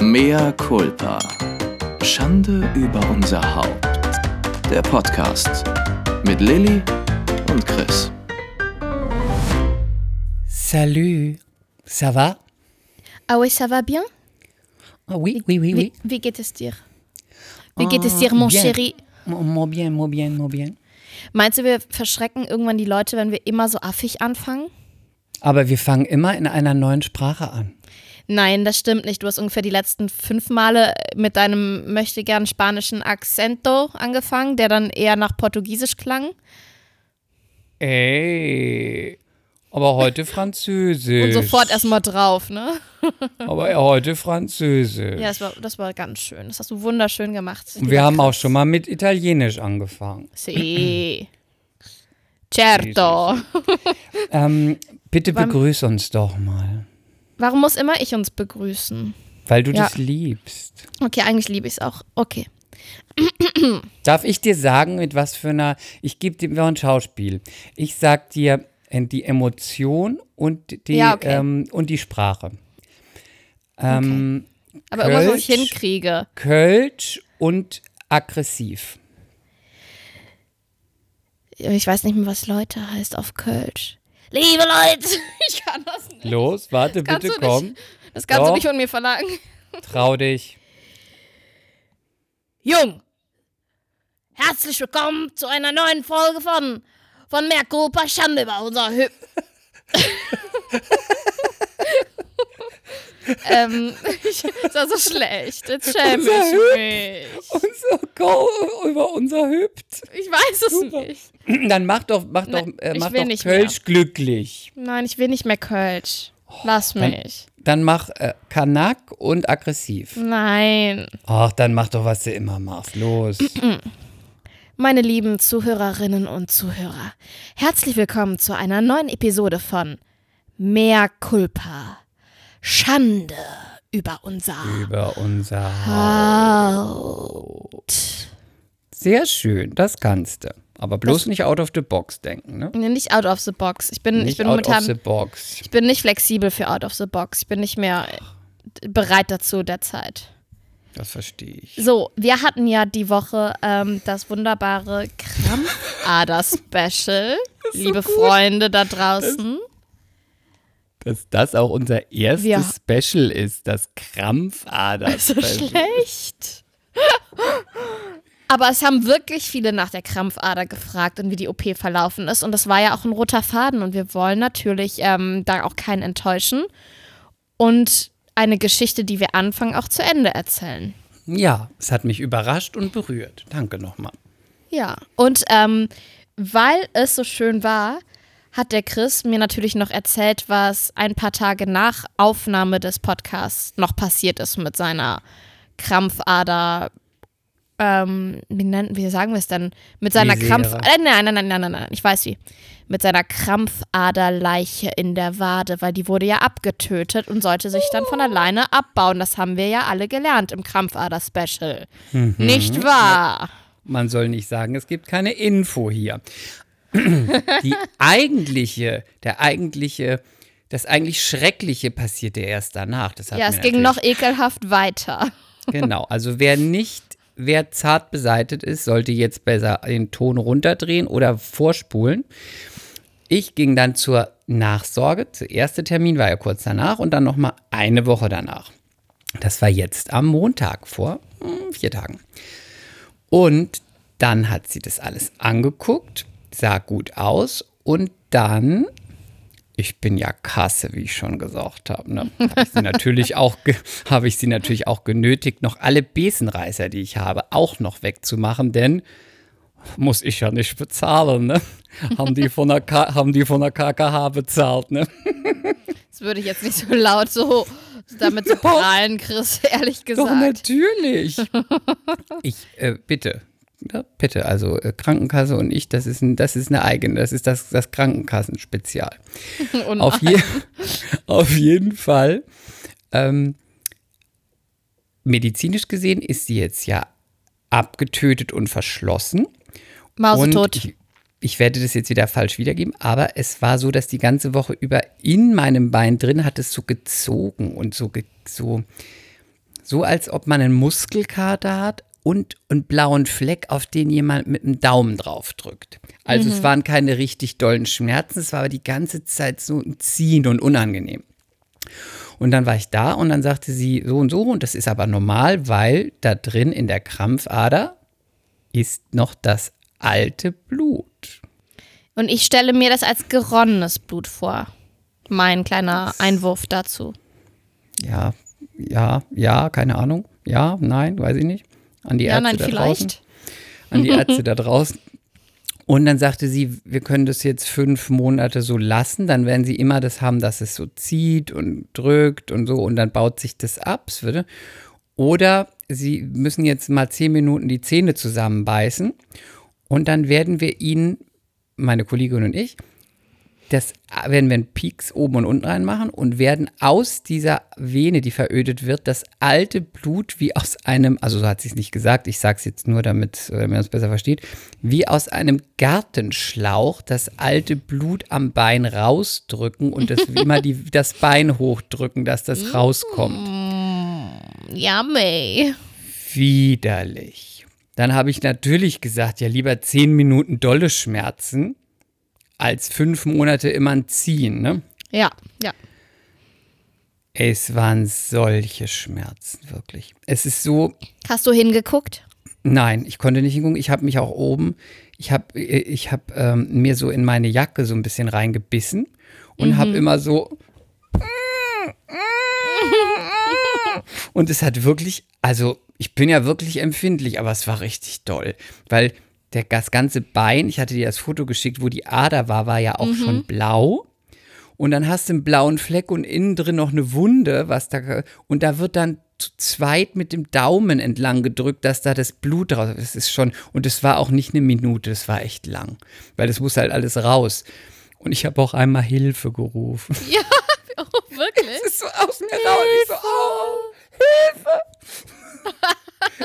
Mea culpa. Schande über unser Haupt. Der Podcast mit Lilly und Chris. Salut, ça va? Ah oui, ça va bien? Ah oui, oui, oui, oui. Wie, wie geht es dir? Wie geht es dir, mon bien. chéri? Mo bien, mo bien, mo bien. Meinst du, wir verschrecken irgendwann die Leute, wenn wir immer so affig anfangen? Aber wir fangen immer in einer neuen Sprache an. Nein, das stimmt nicht. Du hast ungefähr die letzten fünf Male mit deinem möchte gern spanischen Accento angefangen, der dann eher nach Portugiesisch klang. Ey, aber heute Französisch. Und sofort erstmal drauf, ne? Aber heute Französisch. Ja, das war, das war ganz schön. Das hast du wunderschön gemacht. Und wir haben auch schon mal mit Italienisch angefangen. Sí. Certo. Ähm, bitte begrüß uns doch mal. Warum muss immer ich uns begrüßen? Weil du Ja. das liebst. Okay, eigentlich liebe ich es auch. Okay. Darf ich dir sagen, mit was für einer. Ich gebe dir ein Schauspiel. Ich sag dir äh, die Emotion und die, Ja, okay. ähm, und die Sprache. Ähm, Aber irgendwas, was ich Kölsch. hinkriege. Kölsch und aggressiv. Ich weiß nicht mehr, was Leute heißt auf Kölsch. Liebe Leute, ich kann das nicht. Los, warte, Kannst bitte du nicht. komm. Das kannst Doch. du nicht von mir verlangen. Trau dich. Jung, herzlich willkommen zu einer neuen Folge von von Merkulpa Schande über unser Hüb. ähm, ich, das war so schlecht. Jetzt schäme ich mich. Unser Go über unser Hübt. Ich weiß es nicht. Dann mach doch, mach doch, Nein, äh, mach doch nicht Kölsch glücklich. Nein, ich will nicht mehr Kölsch. Lass dann- mich. Dann mach äh, Kanak und aggressiv. Nein. Ach, dann mach doch, was du immer machst. Los. Meine lieben Zuhörerinnen und Zuhörer, herzlich willkommen zu einer neuen Episode von Mehr Culpa. Schande über unser über unser Haupt. Sehr schön, das kannst du. Aber bloß nicht out of the box denken, ne? Nee, Nicht out of the box. Ich bin, ich Nicht bin out of the momentan, box. ich bin nicht flexibel für out of the box. Ich bin nicht mehr bereit dazu derzeit. Das verstehe ich. So, wir hatten ja die Woche ähm, das wunderbare Krampfader-Special. Liebe Freunde da draußen. Dass das auch unser erstes Wir- Special ist, das Krampfader. so schlecht. Aber es haben wirklich viele nach der Krampfader gefragt und wie die OP verlaufen ist. Und das war ja auch ein roter Faden. Und wir wollen natürlich ähm, da auch keinen enttäuschen. Und eine Geschichte, die wir anfangen, auch zu Ende erzählen. Ja, es hat mich überrascht und berührt. Danke nochmal. Ja. Und ähm, weil es so schön war, hat der Chris mir natürlich noch erzählt, was ein paar Tage nach Aufnahme des Podcasts noch passiert ist mit seiner Krampfader. Ähm, wie, nennen, wie sagen wir es denn? Mit seiner. Krampf. Äh, nein, nein, nein, nein, nein, nein, ich weiß wie. Mit seiner Krampfaderleiche in der Wade, weil die wurde ja abgetötet und sollte sich dann von alleine abbauen. Das haben wir ja alle gelernt im Krampfader-Special. Nicht wahr? Man soll nicht sagen, es gibt keine Info hier. Die eigentliche, der eigentliche, das eigentlich Schreckliche passierte erst danach. Ja, es ging noch ekelhaft weiter. Genau, also wer nicht, wer zart beseitet ist, sollte jetzt besser den Ton runterdrehen oder vorspulen. Ich ging dann zur Nachsorge. Der erste Termin war ja kurz danach und dann nochmal eine Woche danach. Das war jetzt am Montag vor hm, vier Tagen. Und dann hat sie das alles angeguckt, sah gut aus und dann, ich bin ja Kasse, wie ich schon gesagt habe, ne, habe ich sie natürlich auch, habe ich sie natürlich auch genötigt, noch alle Besenreißer, die ich habe, auch noch wegzumachen, denn muss ich ja nicht bezahlen, ne? Haben die von der, K haben die von der KKH bezahlt, ne? Das würde ich jetzt nicht so laut so damit so prahlen, Chris, ehrlich Doch, gesagt. natürlich. ich, äh, bitte. Ja, bitte, also äh, Krankenkasse und ich, das ist, ein, das ist eine eigene, das ist das, das Krankenkassenspecial. Und Auf, je, auf jeden Fall, ähm, medizinisch gesehen ist sie jetzt ja abgetötet und verschlossen. Mausetot. Und ich, ich werde das jetzt wieder falsch wiedergeben, aber es war so, dass die ganze Woche über in meinem Bein drin hat es so gezogen und so, so, so als ob man einen Muskelkater hat und einen blauen Fleck, auf den jemand mit dem Daumen drauf drückt. Also es waren keine richtig dollen Schmerzen, es war aber die ganze Zeit so ein Ziehen und unangenehm. Und dann war ich da und dann sagte sie so und so und das ist aber normal, weil da drin in der Krampfader ist noch das alte Blut. Und ich stelle mir das als geronnenes Blut vor. Mein kleiner Einwurf dazu. Ja, ja, ja, keine Ahnung. Ja, nein, weiß ich nicht. An die Ja, Ärzte nein, da vielleicht. draußen. An die Ärzte da draußen. Und dann sagte sie, wir können das jetzt fünf Monate so lassen, dann werden sie immer das haben, dass es so zieht und drückt und so und dann baut sich das ab. Oder sie müssen jetzt mal zehn Minuten die Zähne zusammenbeißen und dann werden wir ihnen, meine Kollegin und ich, das werden wir einen Pieks oben und unten reinmachen und werden aus dieser Vene, die verödet wird, das alte Blut wie aus einem, also so hat sie es nicht gesagt, ich sage es jetzt nur, damit äh, man es besser versteht, wie aus einem Gartenschlauch das alte Blut am Bein rausdrücken und das immer die, das Bein hochdrücken, dass das rauskommt. Yummy. Widerlich. Dann habe ich natürlich gesagt, ja lieber zehn Minuten dolle Schmerzen als fünf Monate immer ein Ziehen, ne? Ja, ja. Es waren solche Schmerzen, wirklich. Es ist so, Hast du hingeguckt? nein, ich konnte nicht hingucken. Ich habe mich auch oben, ich habe ich hab, ähm, mir so in meine Jacke so ein bisschen reingebissen und habe immer so. Und es hat wirklich, also ich bin ja wirklich empfindlich, aber es war richtig doll, weil der, das ganze Bein, ich hatte dir das Foto geschickt, wo die Ader war, war ja auch schon blau. Und dann hast du einen blauen Fleck und innen drin noch eine Wunde, was da und da wird dann zu zweit mit dem Daumen entlang gedrückt, dass da das Blut raus. Das ist schon und es war auch nicht eine Minute, es war echt lang, weil das muss halt alles raus. Und ich habe auch einmal Hilfe gerufen. Ja, oh, wirklich? Es ist so aus mir raus. Ich so, oh, Hilfe!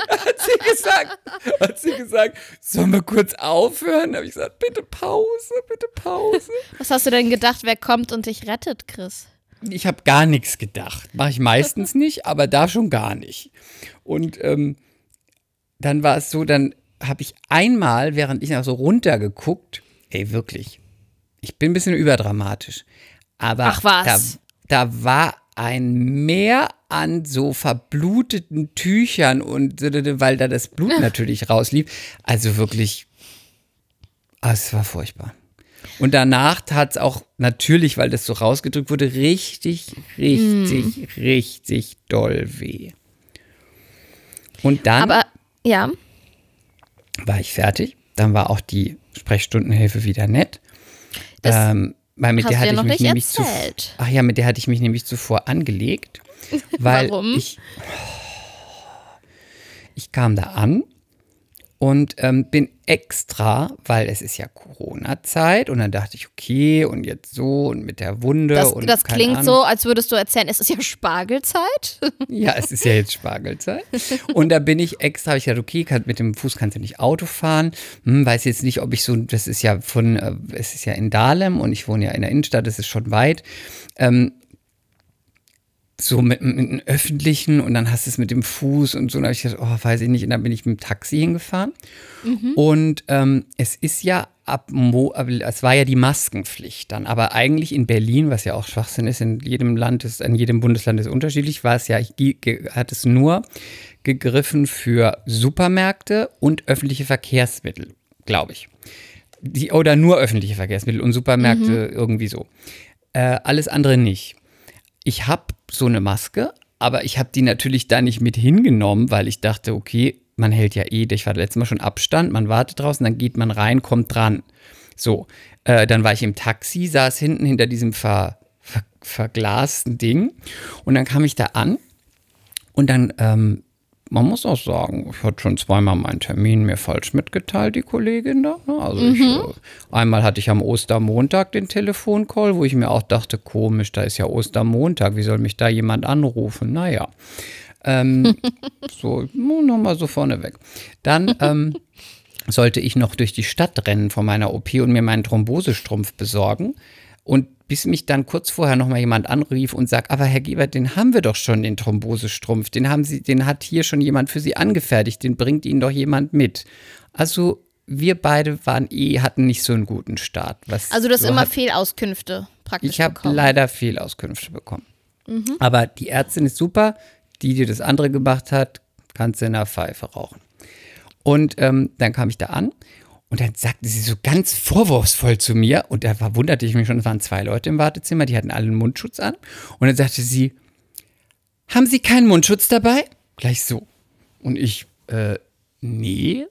Hat sie gesagt, hat sie gesagt, sollen wir kurz aufhören? Da habe ich gesagt, bitte Pause, bitte Pause. Was hast du denn gedacht, wer kommt und dich rettet, Chris? Ich habe gar nichts gedacht. Mache ich meistens nicht, aber da schon gar nicht. Und ähm, dann war es so, dann habe ich einmal, während ich noch so runtergeguckt, ey, wirklich, ich bin ein bisschen überdramatisch, aber Ach, was? Da, da war ein Meer an so verbluteten Tüchern und weil da das Blut natürlich rauslief. Also wirklich, ah, es war furchtbar. Und danach tat es auch natürlich, weil das so rausgedrückt wurde, richtig, richtig, richtig doll weh. Und dann Aber ja, war ich fertig. Dann war auch die Sprechstundenhilfe wieder nett. Das ähm, weil mit hast der hatte ja ich noch mich nicht nämlich zu, erzählt. ach ja, mit der hatte ich mich nämlich zuvor angelegt, weil Warum? ich ich kam da an und ähm, bin extra, weil es ist ja Corona-Zeit und dann dachte ich, okay, und jetzt so und mit der Wunde das, und das klingt Ahnung. so, als würdest du erzählen, es ist ja Spargelzeit. Ja, es ist ja jetzt Spargelzeit. Und da bin ich extra, habe ich gesagt, okay, kann, mit dem Fuß kannst du nicht Auto fahren. Hm, weiß jetzt nicht, ob ich so, das ist ja von, äh, es ist ja in Dahlem und ich wohne ja in der Innenstadt, das ist schon weit. Ähm, so mit, mit einem öffentlichen und dann hast du es mit dem Fuß und so. Und da habe ich gesagt, oh, weiß ich nicht. Und dann bin ich mit dem Taxi hingefahren. Und ähm, es ist ja ab, Mo es war ja die Maskenpflicht dann, aber eigentlich in Berlin, was ja auch Schwachsinn ist, in jedem Land ist, in jedem Bundesland ist unterschiedlich, war es ja, hat es nur gegriffen für Supermärkte und öffentliche Verkehrsmittel, glaube ich. Die, oder nur öffentliche Verkehrsmittel und Supermärkte irgendwie so. Äh, alles andere nicht. Ich habe so eine Maske, aber ich habe die natürlich da nicht mit hingenommen, weil ich dachte, okay, man hält ja eh, ich war letztes Mal schon Abstand, man wartet draußen, dann geht man rein, kommt dran. So, äh, dann war ich im Taxi, saß hinten hinter diesem ver, ver, verglasten Ding und dann kam ich da an und dann, ähm, man muss auch sagen, ich hatte schon zweimal meinen Termin mir falsch mitgeteilt, die Kollegin da. Ne? Also ich, äh, einmal hatte ich am Ostermontag den Telefoncall, wo ich mir auch dachte, komisch, da ist ja Ostermontag, wie soll mich da jemand anrufen? Naja. Ähm, so, nochmal so vorneweg. Dann ähm, sollte ich noch durch die Stadt rennen von meiner OP und mir meinen Thrombosestrumpf besorgen. Und bis mich dann kurz vorher nochmal jemand anrief und sagt, aber Herr Gebert, den haben wir doch schon, den Thrombosestrumpf. Den haben Sie, den hat hier schon jemand für Sie angefertigt, den bringt Ihnen doch jemand mit. Also wir beide waren eh, hatten nicht so einen guten Start. Was Also du hast so immer hat, Fehlauskünfte praktisch Ich habe leider Fehlauskünfte bekommen. Aber die Ärztin ist super, die, die das andere gemacht hat, kannst du in der Pfeife rauchen. Und ähm, dann kam ich da an und dann sagte sie so ganz vorwurfsvoll zu mir, und da war, wunderte ich mich schon, es waren zwei Leute im Wartezimmer, die hatten alle einen Mundschutz an. Und dann sagte sie, haben Sie keinen Mundschutz dabei? Gleich so. Und ich, äh, nee.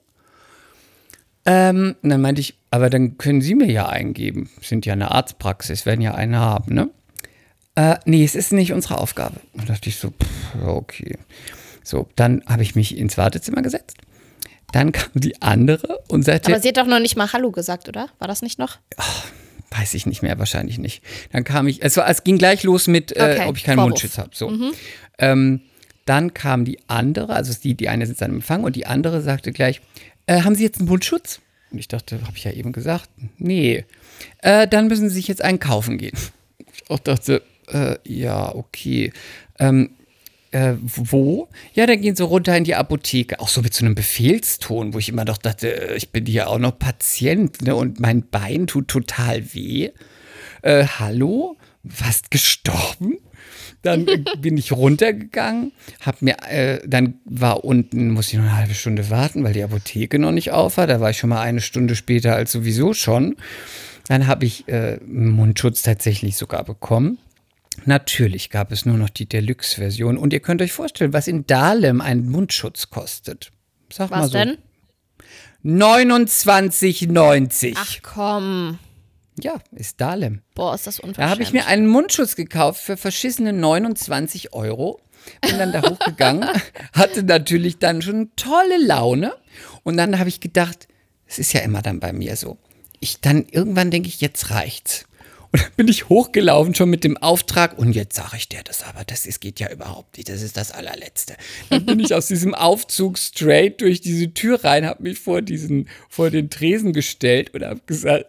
Ähm, und dann meinte ich, aber dann können Sie mir ja eingeben. Sind ja eine Arztpraxis, werden ja eine haben, ne? Äh, nee, es ist nicht unsere Aufgabe. Und da dachte ich so, pff, okay. So, dann habe ich mich ins Wartezimmer gesetzt. Dann kam die andere und sagte, Aber sie hat doch noch nicht mal Hallo gesagt, oder? War das nicht noch? weiß ich nicht mehr, wahrscheinlich nicht. Dann kam ich, es, war, es ging gleich los mit, äh, Okay, ob ich keinen Vorwurf. Mundschutz habe. So. Ähm, dann kam die andere, also die, die eine sitzt am Empfang und die andere sagte gleich, äh, haben Sie jetzt einen Mundschutz? Und ich dachte, habe ich ja eben gesagt, nee. Äh, dann müssen Sie sich jetzt einen kaufen gehen. Ich auch dachte, äh, ja, okay. Ähm, äh, wo? Ja, dann gehen sie runter in die Apotheke. Auch so mit so einem Befehlston, wo ich immer doch dachte, äh, ich bin hier auch noch Patient ne? und mein Bein tut total weh. Äh, hallo? Fast gestorben? Dann äh, bin ich runtergegangen, hab mir, äh, dann war unten, muss ich noch eine halbe Stunde warten, weil die Apotheke noch nicht auf war. Da war ich schon mal eine Stunde später als sowieso schon. Dann habe ich äh, Mundschutz tatsächlich sogar bekommen. Natürlich gab es nur noch die Deluxe-Version. Und ihr könnt euch vorstellen, was in Dahlem ein Mundschutz kostet. Sag mal Was so. denn? 29,90. Ach komm. Ja, ist Dahlem. Boah, ist das unverschämt. Da habe ich mir einen Mundschutz gekauft für verschissene 29 Euro. Bin dann da hochgegangen, hatte natürlich dann schon tolle Laune. Und dann habe ich gedacht, es ist ja immer dann bei mir so. Ich dann irgendwann denke ich, jetzt reicht's. Und dann bin ich hochgelaufen schon mit dem Auftrag und jetzt sage ich dir das aber, das ist, geht ja überhaupt nicht, das ist das allerletzte. Dann bin ich aus diesem Aufzug straight durch diese Tür rein, habe mich vor diesen, vor den Tresen gestellt und habe gesagt,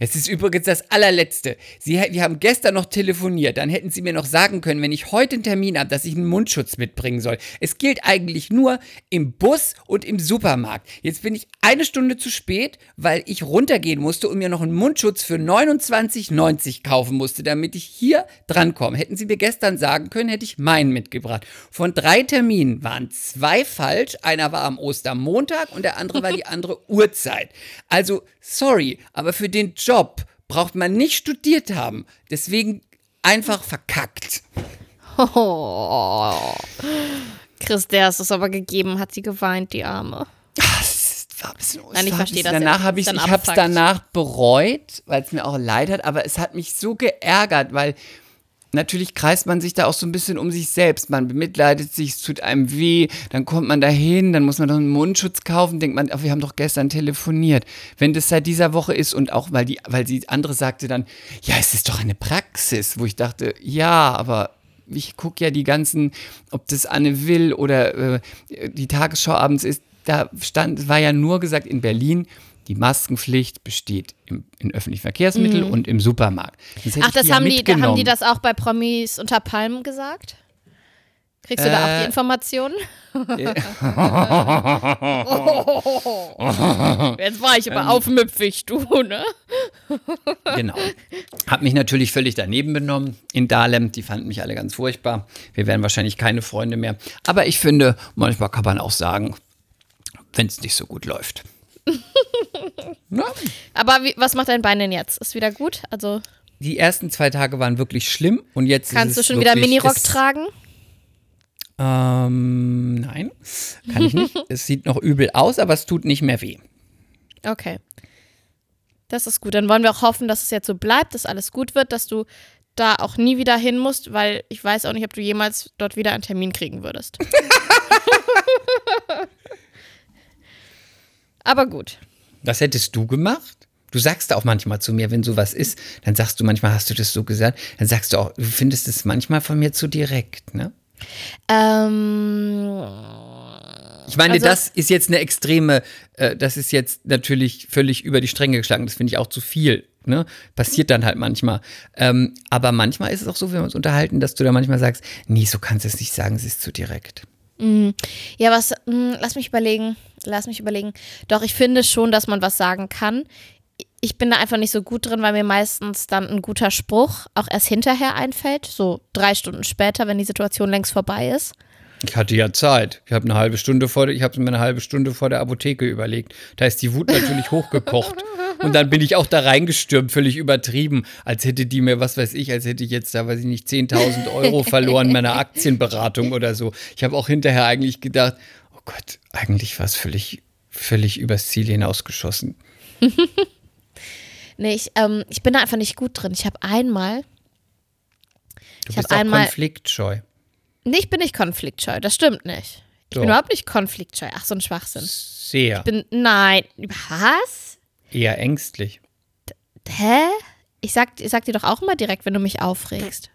es ist übrigens das allerletzte. Sie, wir haben gestern noch telefoniert. Dann hätten Sie mir noch sagen können, wenn ich heute einen Termin habe, dass ich einen Mundschutz mitbringen soll. Es gilt eigentlich nur im Bus und im Supermarkt. Jetzt bin ich eine Stunde zu spät, weil ich runtergehen musste und mir noch einen Mundschutz für 29,90 kaufen musste, damit ich hier drankomme. Hätten Sie mir gestern sagen können, hätte ich meinen mitgebracht. Von drei Terminen waren zwei falsch. Einer war am Ostermontag und der andere war die andere Uhrzeit. Also, sorry, aber für den Job braucht man nicht studiert haben. Deswegen einfach verkackt. Oh. Chris, der ist es aber gegeben, hat sie geweint, die Arme. Das war ein bisschen, Nein, ich verstehe das. Danach habe ich ich habe es danach bereut, weil es mir auch leid hat, aber es hat mich so geärgert, weil natürlich kreist man sich da auch so ein bisschen um sich selbst. Man bemitleidet sich, es tut einem weh, dann kommt man da hin, dann muss man doch einen Mundschutz kaufen, denkt man, ach, wir haben doch gestern telefoniert. Wenn das seit dieser Woche ist und auch, weil die, weil die andere sagte dann, ja, es ist doch eine Praxis, wo ich dachte, ja, aber ich gucke ja die ganzen, ob das Anne Will oder äh, die Tagesschau abends ist, da stand, war ja nur gesagt in Berlin, die Maskenpflicht besteht im, in öffentlichen Verkehrsmitteln und im Supermarkt. Das Ach, das ja haben die, da haben die das auch bei Promis unter Palmen gesagt? Kriegst du da auch die Äh. Informationen? Jetzt war ich Ähm. aber aufmüpfig, du, ne? Genau. Hab mich natürlich völlig daneben benommen in Dahlem. Die fanden mich alle ganz furchtbar. Wir wären wahrscheinlich keine Freunde mehr. Aber ich finde, manchmal kann man auch sagen, wenn es nicht so gut läuft. Na, Aber wie, was macht dein Bein denn jetzt? Ist wieder gut? Also die ersten zwei Tage waren wirklich schlimm und jetzt kannst ist du schon wieder Minirock es- tragen? Ähm, nein, kann ich nicht. es sieht noch übel aus, aber es tut nicht mehr weh. Okay. Das ist gut. Dann wollen wir auch hoffen, dass es jetzt so bleibt, dass alles gut wird, dass du da auch nie wieder hin musst, weil ich weiß auch nicht, ob du jemals dort wieder einen Termin kriegen würdest. Aber gut. Was hättest du gemacht? Du sagst auch manchmal zu mir, wenn sowas ist, dann sagst du manchmal, hast du das so gesagt, dann sagst du auch, du findest es manchmal von mir zu direkt, ne? Ähm, Ich meine, Also- das ist jetzt eine extreme, äh, das ist jetzt natürlich völlig über die Stränge geschlagen, das finde ich auch zu viel. Ne? Passiert dann halt manchmal. Ähm, aber manchmal ist es auch so, wenn wir uns unterhalten, dass du da manchmal sagst, nee, so kannst du es nicht sagen, sie ist zu direkt. Ja, was, mh, lass mich überlegen. Lass mich überlegen. Doch, ich finde schon, dass man was sagen kann. Ich bin da einfach nicht so gut drin, weil mir meistens dann ein guter Spruch auch erst hinterher einfällt. So drei Stunden später, wenn die Situation längst vorbei ist. Ich hatte ja Zeit. Ich habe eine halbe Stunde vor, ich habe mir eine halbe Stunde vor der Apotheke überlegt. Da ist die Wut natürlich hochgekocht. Und dann bin ich auch da reingestürmt, völlig übertrieben, als hätte die mir, was weiß ich, als hätte ich jetzt da, weiß ich nicht, 10.000 Euro verloren in meiner Aktienberatung oder so. Ich habe auch hinterher eigentlich gedacht, oh Gott, eigentlich war es völlig, völlig übers Ziel hinausgeschossen. Nee, ich, ähm, ich bin da einfach nicht gut drin. Ich habe einmal. Du Ich bist hab auch einmal- konfliktscheu. Nee, ich bin nicht konfliktscheu. Das stimmt nicht. Ich Doch. bin überhaupt nicht konfliktscheu. Ach, so ein Schwachsinn. Sehr. Ich bin. Nein. Was? Eher ängstlich. Hä? Ich sag, ich sag dir doch auch immer direkt, wenn du mich aufregst.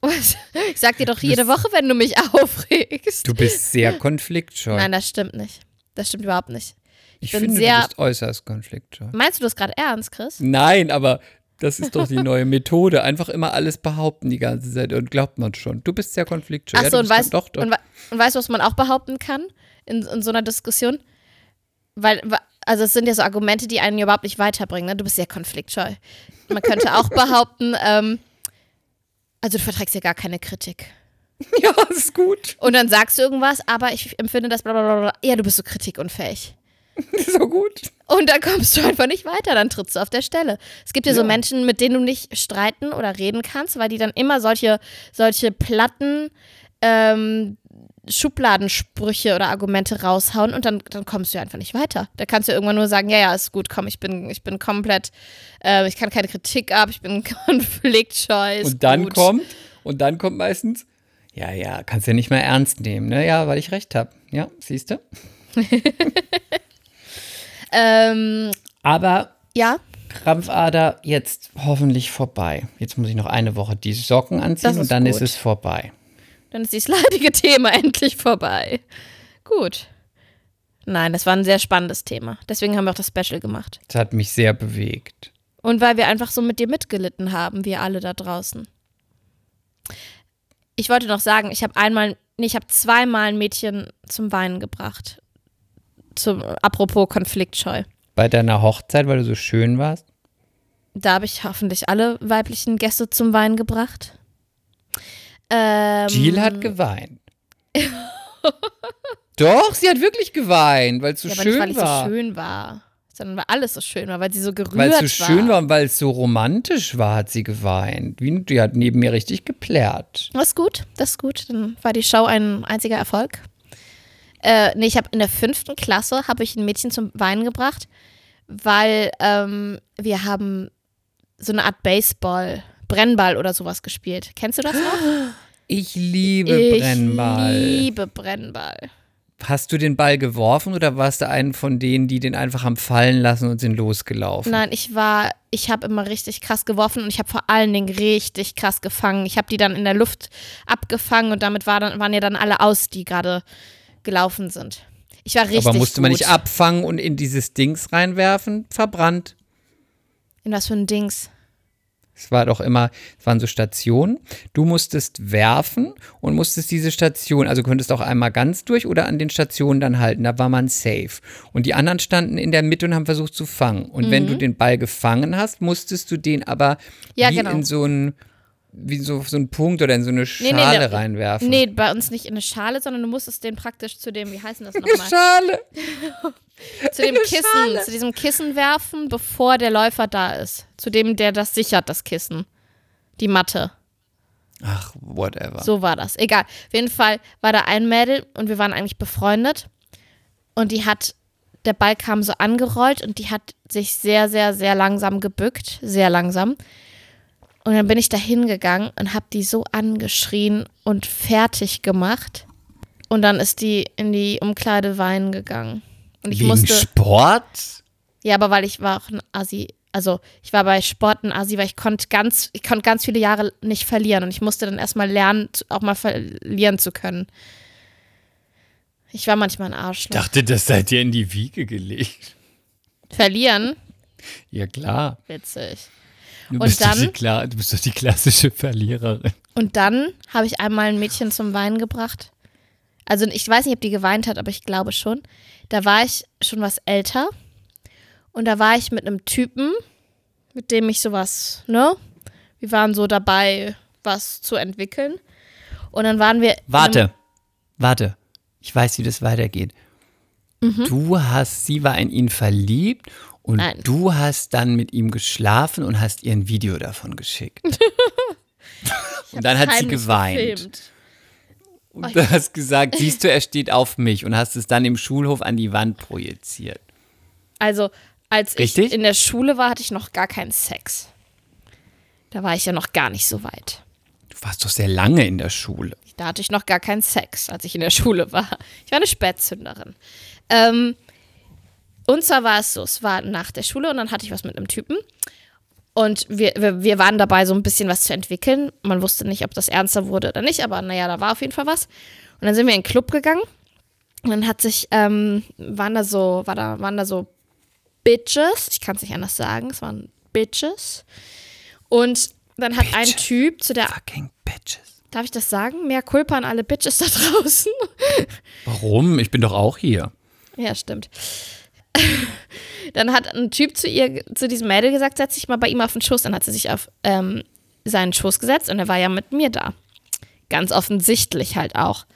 Was? Ich sag dir doch jede Woche, wenn du mich aufregst. Du bist sehr konfliktscheu. Nein, das stimmt nicht. Das stimmt überhaupt nicht. ich bin finde, sehr- du bist äußerst konfliktscheu. Meinst du das gerade ernst, Chris? Nein, aber das ist doch die neue Methode. Einfach immer alles behaupten die ganze Zeit und glaubt man schon. Du bist sehr konfliktscheu. Ach Ja, und weißt, doch, doch. Und, und weißt du, was man auch behaupten kann in, in so einer Diskussion? Weil, also es sind ja so Argumente, die einen überhaupt nicht weiterbringen. Ne? Du bist sehr konfliktscheu. Man könnte auch behaupten, ähm, also du verträgst ja gar keine Kritik. ja, ist gut. Und dann sagst du irgendwas, aber ich empfinde das bla bla bla. bla. Ja, du bist so kritikunfähig. so gut. Und dann kommst du einfach nicht weiter, dann trittst du auf der Stelle. Es gibt ja, so Ja. Menschen, mit denen du nicht streiten oder reden kannst, weil die dann immer solche, solche platten ähm, Schubladensprüche oder Argumente raushauen und dann, dann kommst du einfach nicht weiter. Da kannst du irgendwann nur sagen, ja, ja, ist gut, komm, ich bin, ich bin komplett, äh, ich kann keine Kritik ab, ich bin konfliktscheu. Und dann gut. kommt, und dann kommt meistens, ja, ja, kannst ja nicht mehr ernst nehmen, ne? Ja, weil ich recht habe. Ja, siehst du? Ähm, Aber ja, Krampfader jetzt hoffentlich vorbei. Jetzt muss ich noch eine Woche die Socken anziehen ist und dann ist gut. es vorbei. dann ist dieses leidige Thema endlich vorbei. Gut. Nein, das war ein sehr spannendes Thema. Deswegen haben wir auch das Special gemacht. Das hat mich sehr bewegt. Und weil wir einfach so mit dir mitgelitten haben, wir alle da draußen. Ich wollte noch sagen, ich habe einmal, nee, ich habe zweimal ein Mädchen zum Weinen gebracht. Zum, apropos konfliktscheu. Bei deiner Hochzeit, weil du so schön warst? Da habe ich hoffentlich alle weiblichen Gäste zum Weinen gebracht. Ähm, Jill hat geweint. Doch, sie hat wirklich geweint, weil es so ja, schön nicht, weil war. so schön war, sondern weil alles so schön war, weil sie so gerührt Weil es so war. schön war und weil es so romantisch war, hat sie geweint. Wie, die hat neben mir richtig geplärt. Das ist gut, das ist gut. Dann war die Show ein einziger Erfolg. Äh, nee, ich habe in der fünften Klasse habe ich ein Mädchen zum Weinen gebracht, weil ähm, wir haben so eine Art Baseball, Brennball oder sowas gespielt. Kennst du das noch? Ich liebe ich Brennball. liebe Brennball. Hast du den Ball geworfen oder warst du einen von denen, die den einfach haben fallen lassen und sind losgelaufen? Nein, ich war, ich habe immer richtig krass geworfen und ich habe vor allen Dingen richtig krass gefangen. Ich habe die dann in der Luft abgefangen und damit war dann, waren ja dann alle aus, die gerade gelaufen sind. Ich war richtig Aber musste man nicht gut. abfangen und in dieses Dings reinwerfen? Verbrannt. In was für ein Dings? Es war doch immer, es waren so Stationen. Du musstest werfen und musstest diese Station, also könntest auch einmal ganz durch oder an den Stationen dann halten. Da war man safe. Und die anderen standen in der Mitte und haben versucht zu fangen. Und wenn du den Ball gefangen hast, musstest du den aber Mhm. Ja, wie genau. in so ein wie so, so einen Punkt oder in so eine Schale nee, nee. reinwerfen. Nee, bei uns nicht in eine Schale, sondern du musstest den praktisch zu dem, wie heißen das nochmal? Schale. zu dem Kissen, zu diesem Kissen werfen, bevor der Läufer da ist. Zu dem, der das sichert, das Kissen. Die Matte. Ach, whatever. So war das. Egal. Auf jeden Fall war da ein Mädel und wir waren eigentlich befreundet. Und die hat, der Ball kam so angerollt und die hat sich sehr, sehr, sehr langsam gebückt. Sehr langsam. Und dann bin ich da hingegangen und habe die so angeschrien und fertig gemacht. Und dann ist die in die Umkleide weinen gegangen. Und ich Wegen musste. Sport? Ja, aber weil ich war auch ein Assi. Also ich war bei Sport ein Assi, weil ich konnte ganz, ich konnte ganz viele Jahre nicht verlieren und ich musste dann erstmal lernen, auch mal verlieren zu können. Ich war manchmal ein Ich Arschloch. dachte, das seid ihr in die Wiege gelegt. Verlieren? Ja, klar. Witzig. Du Und bist, doch dann- die, klar, du bist doch die klassische Verliererin. Und dann habe ich einmal ein Mädchen zum Weinen gebracht. Also ich weiß nicht, ob die geweint hat, aber ich glaube schon. Da war ich schon was älter. Und da war ich mit einem Typen, mit dem ich sowas, ne? Wir waren so dabei, was zu entwickeln. Und dann waren wir. Warte, warte. Ich weiß, wie das weitergeht. Mhm. Du hast, sie war in ihn verliebt und Nein. du hast dann mit ihm geschlafen und hast ihr ein Video davon geschickt. und dann hat sie geweint. gefilmt. Und du hast gesagt, siehst du, er steht auf mich und hast es dann im Schulhof an die Wand projiziert. Also, als Richtig? ich in der Schule war, hatte ich noch gar keinen Sex. Da war ich ja noch gar nicht so weit. Du warst doch sehr lange in der Schule. Da hatte ich noch gar keinen Sex, als ich in der Schule war. Ich war eine Spätzünderin. Ähm, und zwar war es so, es war nach der Schule und dann hatte ich was mit einem Typen. Und wir, wir, wir waren dabei, so ein bisschen was zu entwickeln. Man wusste nicht, ob das ernster wurde oder nicht, aber naja, da war auf jeden Fall was. Und dann sind wir in den Club gegangen. Und dann hat sich, ähm, waren da so, war da, waren da so Bitches, ich kann es nicht anders sagen, es waren Bitches. Und dann hat ein Bitches. Typ zu der Fucking Bitches. Darf ich das sagen? Mehr Culpa an alle Bitches da draußen. Warum? Ich bin doch auch hier. ja, stimmt. Dann hat ein Typ zu ihr, zu diesem Mädel gesagt, setz dich mal bei ihm auf den Schoß. Dann hat sie sich auf ähm, seinen Schoß gesetzt und er war ja mit mir da. Ganz offensichtlich halt auch.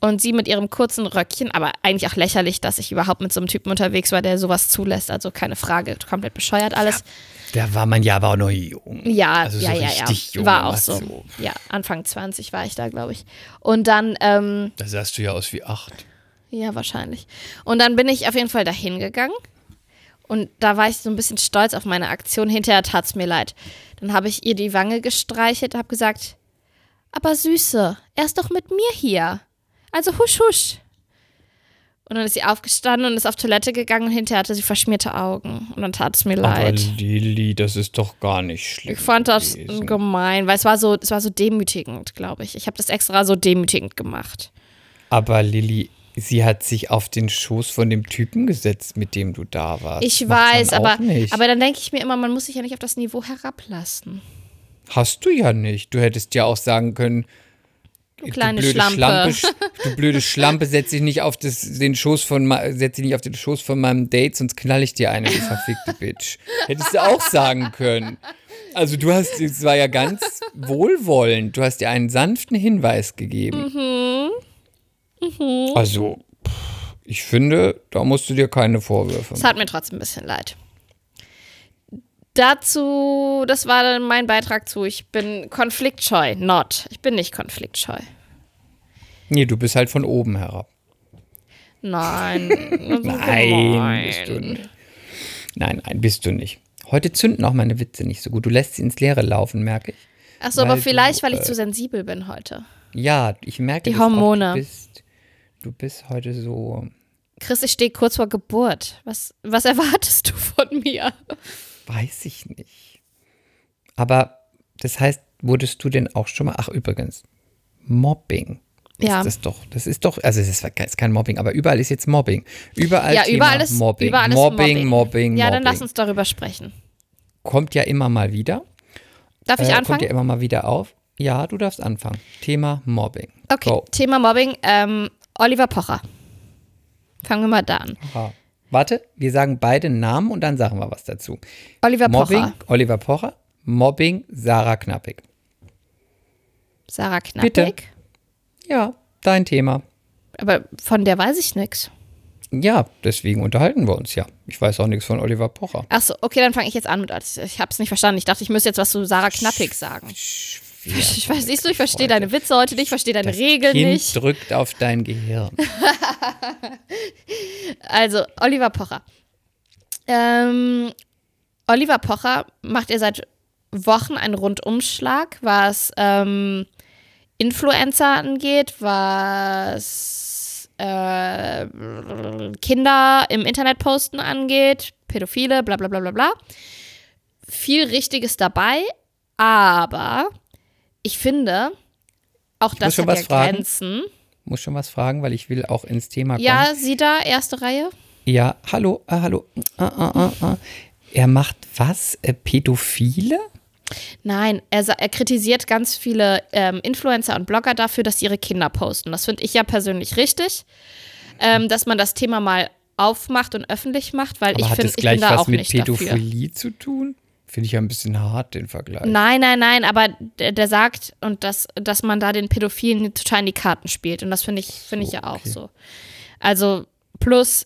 Und sie mit ihrem kurzen Röckchen, aber eigentlich auch lächerlich, dass ich überhaupt mit so einem Typen unterwegs war, der sowas zulässt. Also keine Frage, komplett bescheuert alles. Da war man ja aber auch noch jung. Ja, also ja, so ja, richtig ja. jung. War auch was so. Ja, Anfang 20 war ich da, glaube ich. Und dann, ähm, Da sahst du ja aus wie acht. Ja, wahrscheinlich. Und dann bin ich auf jeden Fall dahin gegangen. Und da war ich so ein bisschen stolz auf meine Aktion. Hinterher tat es mir leid. Dann habe ich ihr die Wange gestreichelt, habe gesagt, aber Süße, er ist doch mit mir hier. Also husch, husch. Und dann ist sie aufgestanden und ist auf Toilette gegangen und hinterher hatte sie verschmierte Augen. Und dann tat es mir leid. Lili, das ist doch gar nicht schlimm. Ich fand das gewesen. gemein, weil es war so, es war so demütigend, glaube ich. Ich habe das extra so demütigend gemacht. Aber Lilly, sie hat sich auf den Schoß von dem Typen gesetzt, mit dem du da warst. Ich weiß, aber, Nicht. aber dann denke ich mir immer, man muss sich ja nicht auf das Niveau herablassen. Hast du ja nicht. Du hättest ja auch sagen können, du kleine blöde Schlampe. sch- du blöde Schlampe, setz dich nicht auf das, den Schoß von setz dich nicht auf den Schoß von meinem Date, sonst knall ich dir eine, du verfickte Bitch. Hättest du auch sagen können. Also du hast, es war ja ganz wohlwollend. Du hast dir einen sanften Hinweis gegeben. Mhm. Also, pff, ich finde, da musst du dir keine Vorwürfe Es machen. hat mir trotzdem ein bisschen leid. Dazu, das war dann mein Beitrag zu, ich bin konfliktscheu, not. Ich bin nicht konfliktscheu. Nee, du bist halt von oben herab. Nein. Nein, bist du nicht. Nein, nein, bist du nicht. Heute zünden auch meine Witze nicht so gut. Du lässt sie ins Leere laufen, merke ich. Achso, aber vielleicht, du, weil ich äh, zu sensibel bin heute. Ja, ich merke Die das auch, Hormone. Du bist, heute so, Chris, ich stehe kurz vor Geburt. Was, was erwartest du von mir? weiß ich nicht. Aber das heißt, wurdest du denn auch schon mal, ach übrigens, Mobbing. Ja. Ist das doch, das ist doch, also es ist, ist kein Mobbing, aber überall ist jetzt Mobbing. Überall ja, Thema überall ist Mobbing. Überall ist Mobbing, Mobbing, Mobbing, Ja, dann Mobbing. lass uns darüber sprechen. Kommt ja immer mal wieder. Darf ich Äh, anfangen? Kommt ja immer mal wieder auf. Ja, du darfst anfangen. Thema Mobbing. Okay, Go. Thema Mobbing. Ähm, Oliver Pocher. Fangen wir mal da an. Aha. Warte, wir sagen beide Namen und dann sagen wir was dazu. Oliver Mobbing, Pocher. Oliver Pocher. Mobbing, Sarah Knappig. Sarah Knappig. Bitte. Ja, dein Thema. Aber von der weiß ich nichts. Ja, deswegen unterhalten wir uns ja. Ich weiß auch nichts von Oliver Pocher. Achso, okay, dann fange ich jetzt an mit. Ich habe es nicht verstanden. Ich dachte, ich müsste jetzt was zu Sarah Knappig sagen. Ich weiß, siehst du, ich verstehe deine Witze heute nicht, ich verstehe deine Das Regeln kind nicht. drückt auf dein Gehirn. Also, Oliver Pocher. Ähm, Oliver Pocher macht er seit Wochen einen Rundumschlag, was ähm, Influencer angeht, was äh, Kinder im Internet posten angeht, Pädophile, bla bla bla bla bla. Viel Richtiges dabei, aber ich finde, auch das hat was ja fragen. Grenzen. Muss schon was fragen, weil ich will auch ins Thema kommen. Ja, sie da, erste Reihe. Ja, hallo, äh, hallo. Ah, ah, ah, ah. Er macht was? Äh, Pädophile? Nein, er, er kritisiert ganz viele ähm, Influencer und Blogger dafür, dass sie ihre Kinder posten. Das finde ich ja persönlich richtig, ähm, dass man das Thema mal aufmacht und öffentlich macht, weil Aber ich hat finde, das ich gleich bin da was auch mit nicht dafür. Pädophilie zu tun? Finde ich ja ein bisschen hart, den Vergleich. Nein, nein, nein, aber der, der sagt und dass, dass man da den Pädophilen total in die Karten spielt und das finde ich finde ich ja auch okay. so. Also plus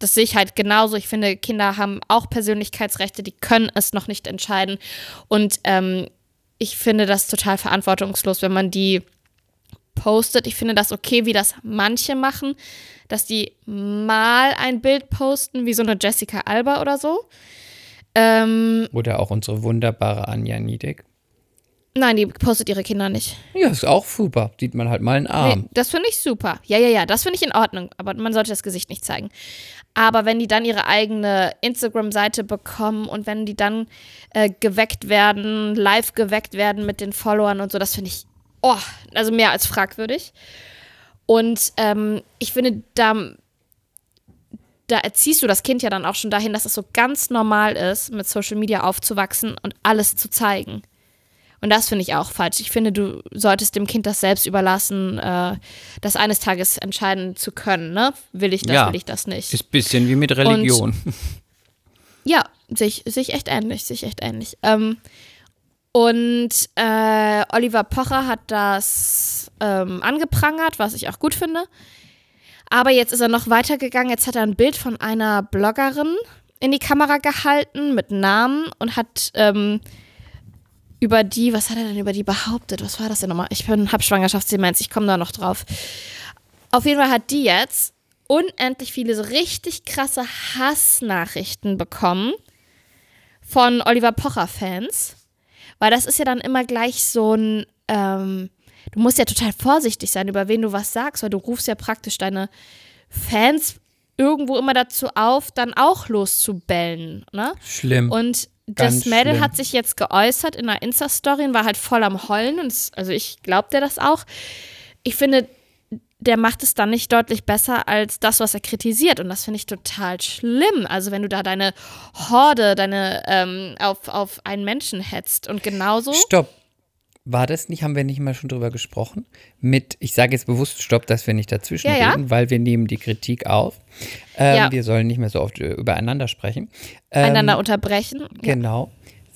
das sehe ich halt genauso. Ich finde, Kinder haben auch Persönlichkeitsrechte, die können es noch nicht entscheiden. Und ähm, ich finde das total verantwortungslos, wenn man die postet. Ich finde das okay, wie das manche machen, dass die mal ein Bild posten, wie so eine Jessica Alba oder so. Ähm, Oder auch unsere wunderbare Anja Niedeck. nein, die postet ihre Kinder nicht. Ja, ist auch super. Sieht man halt mal einen Arm. Nee, das finde ich super. Ja, ja, ja, das finde ich in Ordnung. Aber man sollte das Gesicht nicht zeigen. Aber wenn die dann ihre eigene Instagram-Seite bekommen und wenn die dann äh, geweckt werden, live geweckt werden mit den Followern und so, das finde ich, oh, also mehr als fragwürdig. Und ähm, ich finde, da, da erziehst du das Kind ja dann auch schon dahin, dass es so ganz normal ist, mit Social Media aufzuwachsen und alles zu zeigen. Und das finde ich auch falsch. Ich finde, du solltest dem Kind das selbst überlassen, äh, das eines Tages entscheiden zu können. Ne? Will ich das, Ja. will ich das nicht? Ist ein bisschen wie mit Religion. Ja, sich, sich echt ähnlich, sich echt ähnlich. Ähm, und äh, Oliver Pocher hat das ähm, angeprangert, was ich auch gut finde. Aber jetzt ist er noch weitergegangen. Jetzt hat er ein Bild von einer Bloggerin in die Kamera gehalten mit Namen und hat ähm, über die, was hat er denn über die behauptet? Was war das denn nochmal? Ich bin, hab Schwangerschaftsdemenz, ich komme da noch drauf. Auf jeden Fall hat die jetzt unendlich viele so richtig krasse Hassnachrichten bekommen von Oliver Pocher-Fans. Weil das ist ja dann immer gleich so ein, ähm, du musst ja total vorsichtig sein, über wen du was sagst, weil du rufst ja praktisch deine Fans irgendwo immer dazu auf, dann auch loszubellen. Ne? Schlimm. Und das Mädel schlimm. hat sich jetzt geäußert in einer Insta-Story und war halt voll am Heulen. Und es, also ich glaube dir das auch. Ich finde, der macht es dann nicht deutlich besser als das, was er kritisiert. Und das finde ich total schlimm. Also wenn du da deine Horde, deine ähm, auf, auf einen Menschen hetzt. Und genauso. Stopp. War das nicht, haben wir nicht mal schon drüber gesprochen? Mit, ich sage jetzt bewusst Stopp, dass wir nicht dazwischen Ja, ja. reden, weil wir nehmen die Kritik auf. Ähm, Ja. Wir sollen nicht mehr so oft äh, übereinander sprechen. Ähm, einander unterbrechen. Ja.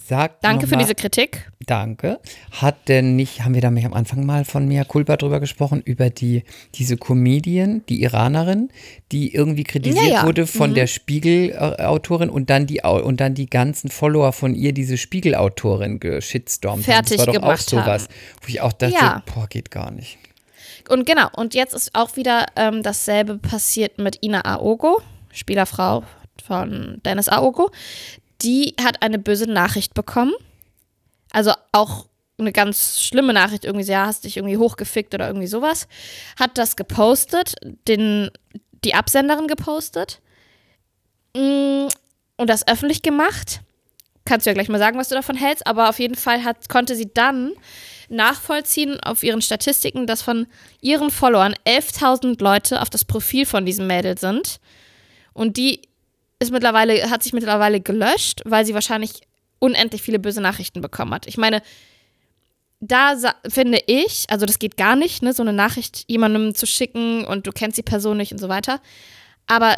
Genau. Sag Danke für mal, diese Kritik. Danke. Hat denn nicht, haben wir da nicht am Anfang mal von Mia Culpa drüber gesprochen, über die, diese Comedian, die Iranerin, die irgendwie kritisiert Ja, ja. wurde von der Spiegel-Autorin und dann die und dann die ganzen Follower von ihr, diese Spiegel-Autorin geshitstormt haben. Fertig Das war doch auch sowas, wo ich auch dachte, Ja. boah, geht gar nicht. Und genau, und jetzt ist auch wieder ähm, dasselbe passiert mit Ina Aogo, Spielerfrau von Dennis Aogo. Die hat eine böse Nachricht bekommen. Also auch eine ganz schlimme Nachricht, irgendwie, ja, hast dich irgendwie hochgefickt oder irgendwie sowas. Hat das gepostet, den, die Absenderin gepostet mm, und das öffentlich gemacht. Kannst du ja gleich mal sagen, was du davon hältst, aber auf jeden Fall hat, konnte sie dann nachvollziehen auf ihren Statistiken, dass von ihren Followern 11.000 Leute auf das Profil von diesem Mädel sind. Und die ist mittlerweile, hat sich mittlerweile gelöscht, weil sie wahrscheinlich unendlich viele böse Nachrichten bekommen hat. Ich meine, da finde ich, also das geht gar nicht, ne, so eine Nachricht jemandem zu schicken und du kennst die Person nicht und so weiter. Aber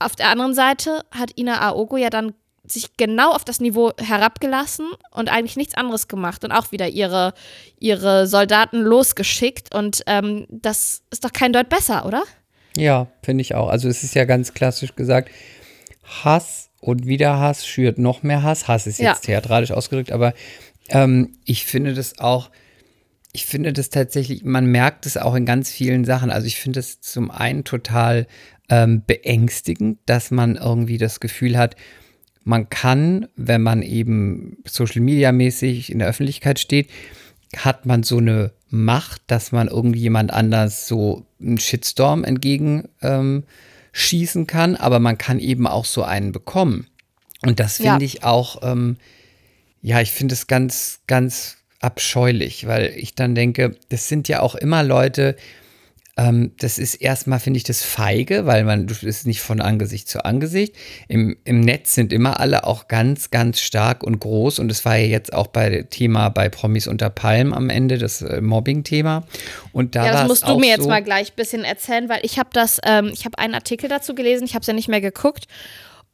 auf der anderen Seite hat Ina Aogo ja dann sich genau auf das Niveau herabgelassen und eigentlich nichts anderes gemacht und auch wieder ihre, ihre Soldaten losgeschickt. Und ähm, das ist doch kein Deut besser, oder? Ja, finde ich auch. Also es ist ja ganz klassisch gesagt, Hass und wieder Hass schürt noch mehr Hass. Hass ist Ja. jetzt theatralisch ausgedrückt, aber ähm, ich finde das auch, ich finde das tatsächlich, man merkt es auch in ganz vielen Sachen. Also ich finde es zum einen total ähm, beängstigend, dass man irgendwie das Gefühl hat, man kann, wenn man eben Social Media mäßig in der Öffentlichkeit steht, hat man so eine Macht, dass man irgendwie jemand anders so einen Shitstorm entgegen ähm, schießen kann, aber man kann eben auch so einen bekommen. Und das finde Ja. ich auch, ähm, ja, ich finde es ganz, ganz abscheulich, weil ich dann denke, das sind ja auch immer Leute, Ähm, das ist erstmal, finde ich, das feige, weil man das ist nicht von Angesicht zu Angesicht. Im, Im Netz sind immer alle auch ganz, ganz stark und groß. Und das war ja jetzt auch bei Thema bei Promis unter Palm am Ende, das äh, Mobbing-Thema. Und da ja, das musst du mir jetzt so, mal gleich ein bisschen erzählen, weil ich habe das, ähm, ich habe einen Artikel dazu gelesen, ich habe es ja nicht mehr geguckt.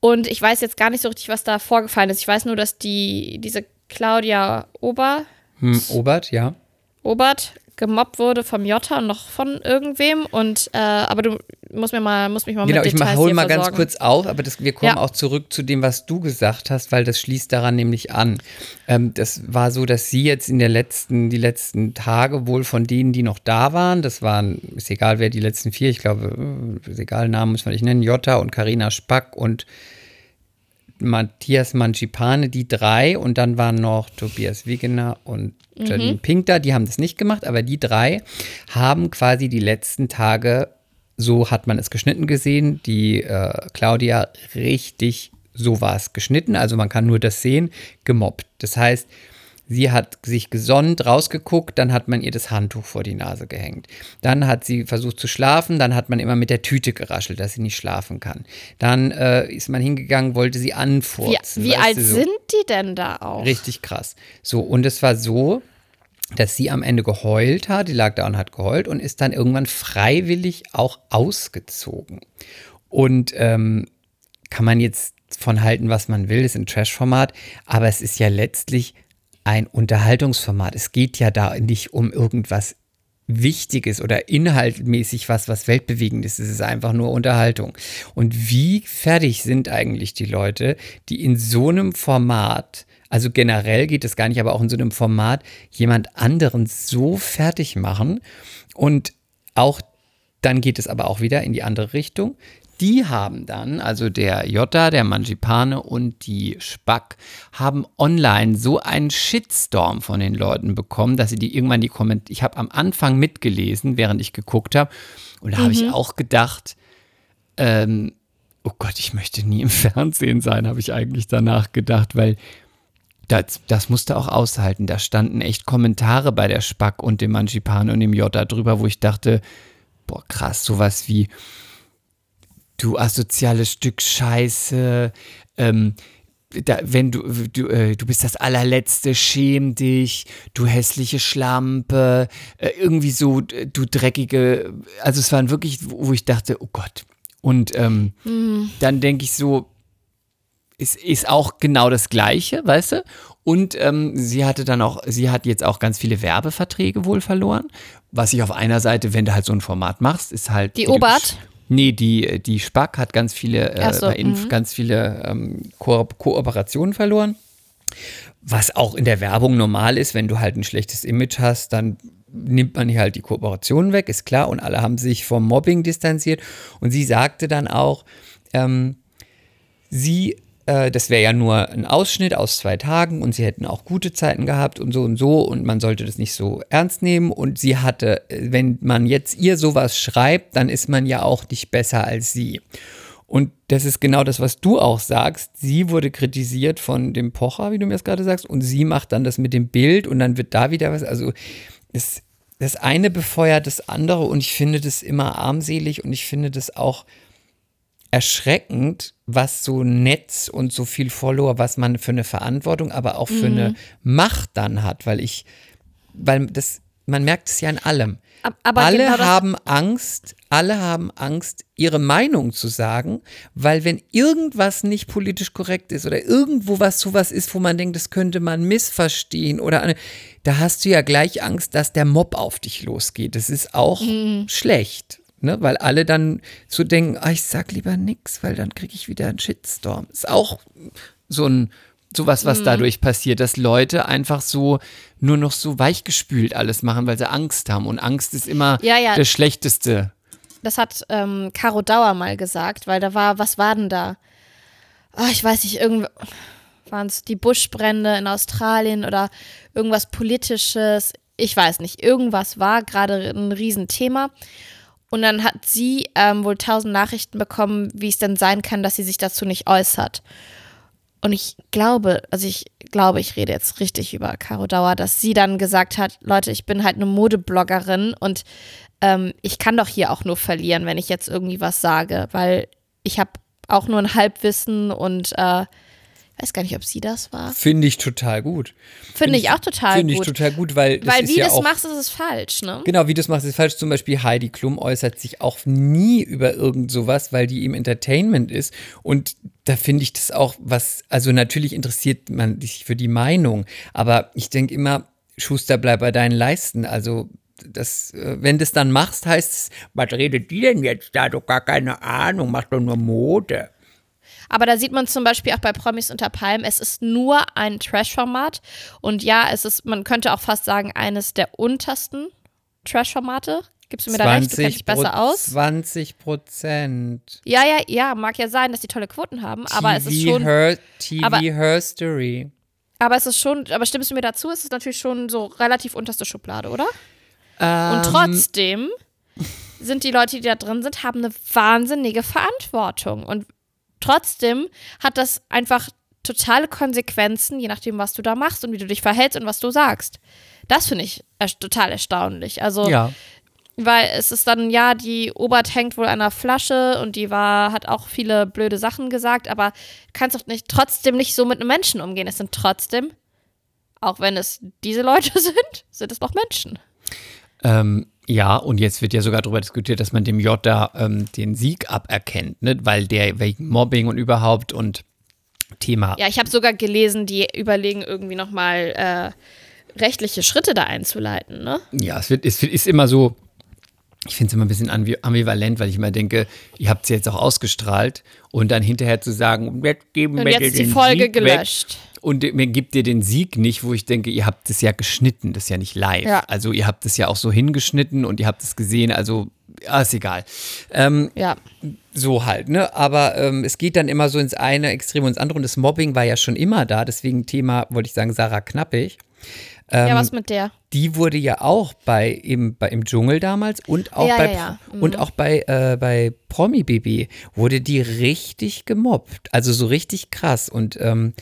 Und ich weiß jetzt gar nicht so richtig, was da vorgefallen ist. Ich weiß nur, dass die, diese Claudia Ober. Hm, Obert, ja. Obert gemobbt wurde vom Jota und noch von irgendwem. Und äh, aber du musst mir mal, musst mich mal genau, mit Details ich hol hier mal ganz kurz auf, aber das, wir kommen Ja. auch zurück zu dem, was du gesagt hast, weil das schließt daran nämlich an. Ähm, das war so, dass sie jetzt in der letzten, die letzten Tage wohl von denen, die noch da waren, das waren, ist egal wer die letzten vier, ich glaube, äh, ist egal, Namen muss man nicht nennen, Jota und Karina Spack und Matthias Mancipane, die drei, und dann waren noch Tobias Wegener und Janine Pink da, die haben das nicht gemacht, aber die drei haben quasi die letzten Tage, so hat man es geschnitten gesehen, die äh, Claudia richtig, so war es geschnitten, also man kann nur das sehen, gemobbt. Das heißt, Sie hat sich gesonnt, rausgeguckt, dann hat man ihr das Handtuch vor die Nase gehängt. Dann hat sie versucht zu schlafen, dann hat man immer mit der Tüte geraschelt, dass sie nicht schlafen kann. Dann äh, ist man hingegangen, wollte sie Wie, anfurzen. wie weißt alt so. sind die denn da auch? Richtig krass. So, und es war so, dass sie am Ende geheult hat, die lag da und hat geheult und ist dann irgendwann freiwillig auch ausgezogen. Und ähm, kann man jetzt von halten, was man will, ist ein Trash-Format, aber es ist ja letztlich ein Unterhaltungsformat. Es geht ja da nicht um irgendwas Wichtiges oder inhaltmäßig was, was weltbewegendes ist. Es ist einfach nur Unterhaltung. Und wie fertig sind eigentlich die Leute, die in so einem Format, also generell geht es gar nicht, aber auch in so einem Format, jemand anderen so fertig machen und auch dann geht es aber auch wieder in die andere Richtung. Die haben dann, also der Jota, der Mangipane und die Spack, haben online so einen Shitstorm von den Leuten bekommen, dass sie die irgendwann die Kommentare, ich habe am Anfang mitgelesen, während ich geguckt habe, und da habe ich auch gedacht, ähm, oh Gott, ich möchte nie im Fernsehen sein, habe ich eigentlich danach gedacht, weil das, das musste auch aushalten. Da standen echt Kommentare bei der Spack und dem Mangipane und dem Jota drüber, wo ich dachte, boah, krass, sowas wie, du asoziales Stück Scheiße, ähm, da, wenn du, du, äh, du bist das allerletzte, schäm dich, du hässliche Schlampe, äh, irgendwie so, du dreckige, also es waren wirklich, wo ich dachte, oh Gott. Und ähm, dann denke ich so, ist, ist auch genau das Gleiche, weißt du? Und ähm, sie hatte dann auch, sie hat jetzt auch ganz viele Werbeverträge wohl verloren. Was ich auf einer Seite, wenn du halt so ein Format machst, ist halt. Die Obert? Nee, die, die Spack hat ganz viele, äh, so, bei Inf mhm. ganz viele ähm, Ko Kooperationen verloren. Was auch in der Werbung normal ist, wenn du halt ein schlechtes Image hast, dann nimmt man hier halt die Kooperationen weg, ist klar. Und alle haben sich vom Mobbing distanziert. Und sie sagte dann auch, ähm, sie, äh, das wäre ja nur ein Ausschnitt aus zwei Tagen und sie hätten auch gute Zeiten gehabt und so und so und man sollte das nicht so ernst nehmen. Und sie hatte, äh, wenn man jetzt ihr sowas schreibt, dann ist man ja auch nicht besser als sie. Und das ist genau das, was du auch sagst. Sie wurde kritisiert von dem Pocher, wie du mir das gerade sagst, und sie macht dann das mit dem Bild und dann wird da wieder was. Also es, das eine befeuert das andere und ich finde das immer armselig und ich finde das auch erschreckend, was so Netz und so viel Follower, was man für eine Verantwortung, aber auch für eine Macht dann hat, weil ich, weil das, man merkt es ja in allem. Ab- aber alle genau haben Angst, alle haben Angst, ihre Meinung zu sagen, weil wenn irgendwas nicht politisch korrekt ist oder irgendwo was sowas ist, wo man denkt, das könnte man missverstehen oder eine, da hast du ja gleich Angst, dass der Mob auf dich losgeht. Das ist auch Mhm. schlecht. Ne, weil alle dann so denken, ah, ich sag lieber nix, weil dann kriege ich wieder einen Shitstorm. Ist auch so ein sowas, Mhm. was dadurch passiert, dass Leute einfach so nur noch so weichgespült alles machen, weil sie Angst haben. Und Angst ist immer Ja, ja. das Schlechteste. Das hat ähm, Caro Dauer mal gesagt, weil da war, was war denn da? Ah, ich weiß nicht, irgendwie waren es die Buschbrände in Australien oder irgendwas Politisches. Ich weiß nicht, irgendwas war gerade ein Riesenthema. Und dann hat sie ähm, wohl tausend Nachrichten bekommen, wie es denn sein kann, dass sie sich dazu nicht äußert. und ich glaube, also ich glaube, ich rede jetzt richtig über Caro Dauer, dass sie dann gesagt hat, Leute, ich bin halt eine Modebloggerin und ähm, ich kann doch hier auch nur verlieren, wenn ich jetzt irgendwie was sage, weil ich habe auch nur ein Halbwissen und äh, weiß gar nicht, ob sie das war. Finde ich total gut. Finde ich auch total Finde ich gut. total gut, weil das weil wie ja du es auch, machst, ist es falsch, ne? Genau, wie du es machst, ist falsch. Zum Beispiel Heidi Klum äußert sich auch nie über irgend sowas, weil die im Entertainment ist. Und da finde ich das auch was, also natürlich interessiert man sich für die Meinung, aber ich denke immer, Schuster, bleib bei deinen Leisten. Also das, äh, wenn du es dann machst, heißt es, was redet die denn jetzt da? Doch gar keine Ahnung, macht doch nur Mode. Aber da sieht man zum Beispiel auch bei Promis unter Palmen, es ist nur ein Trash-Format. Und ja, es ist, man könnte auch fast sagen, eines der untersten Trash-Formate. Gibst du mir da recht? Du kennst dich besser aus. 20 Prozent. Ja, ja, ja, mag ja sein, dass die tolle Quoten haben, aber es ist schon. Her, TV aber- Herstory. Aber es ist schon, aber stimmst du mir dazu? Es ist natürlich schon so relativ unterste Schublade, oder? Ähm, Und trotzdem sind die Leute, die da drin sind, haben eine wahnsinnige Verantwortung. Und trotzdem hat das einfach totale Konsequenzen, je nachdem, was du da machst und wie du dich verhältst und was du sagst. Das finde ich erst- total erstaunlich. Also, Ja. weil es ist dann, ja, die Obert hängt wohl an der Flasche und die war, hat auch viele blöde Sachen gesagt, aber du kannst doch nicht, trotzdem nicht so mit einem Menschen umgehen. Es sind trotzdem, auch wenn es diese Leute sind, sind es noch Menschen. Ähm, ja, und jetzt wird ja sogar darüber diskutiert, dass man dem J da ähm, den Sieg aberkennt, ne? weil der wegen Mobbing und überhaupt und Thema. Ja, ich habe sogar gelesen, die überlegen irgendwie nochmal äh, rechtliche Schritte da einzuleiten, ne? Ja, es, wird, es wird- ist immer so, ich finde es immer ein bisschen ambi- ambivalent, weil ich immer denke, ihr habt es jetzt auch ausgestrahlt und dann hinterher zu sagen, jetzt geben Und wir jetzt dir ist die den Folge Sieg weg. Und mir gibt ihr den Sieg nicht, wo ich denke, ihr habt es ja geschnitten, das ist ja nicht live. Ja. Also ihr habt es ja auch so hingeschnitten und ihr habt es gesehen, also ja, ist egal. Ähm, Ja. so halt, ne? Aber ähm, es geht dann immer so ins eine Extrem und ins andere und das Mobbing war ja schon immer da, deswegen Thema, wollte ich sagen, Sarah Knappig. Ähm, ja, was mit der? die wurde ja auch bei im, bei, im Dschungel damals und auch Ja, bei ja, ja. Mhm. und auch bei äh, bei Promi BB wurde die richtig gemobbt, also so richtig krass und ähm,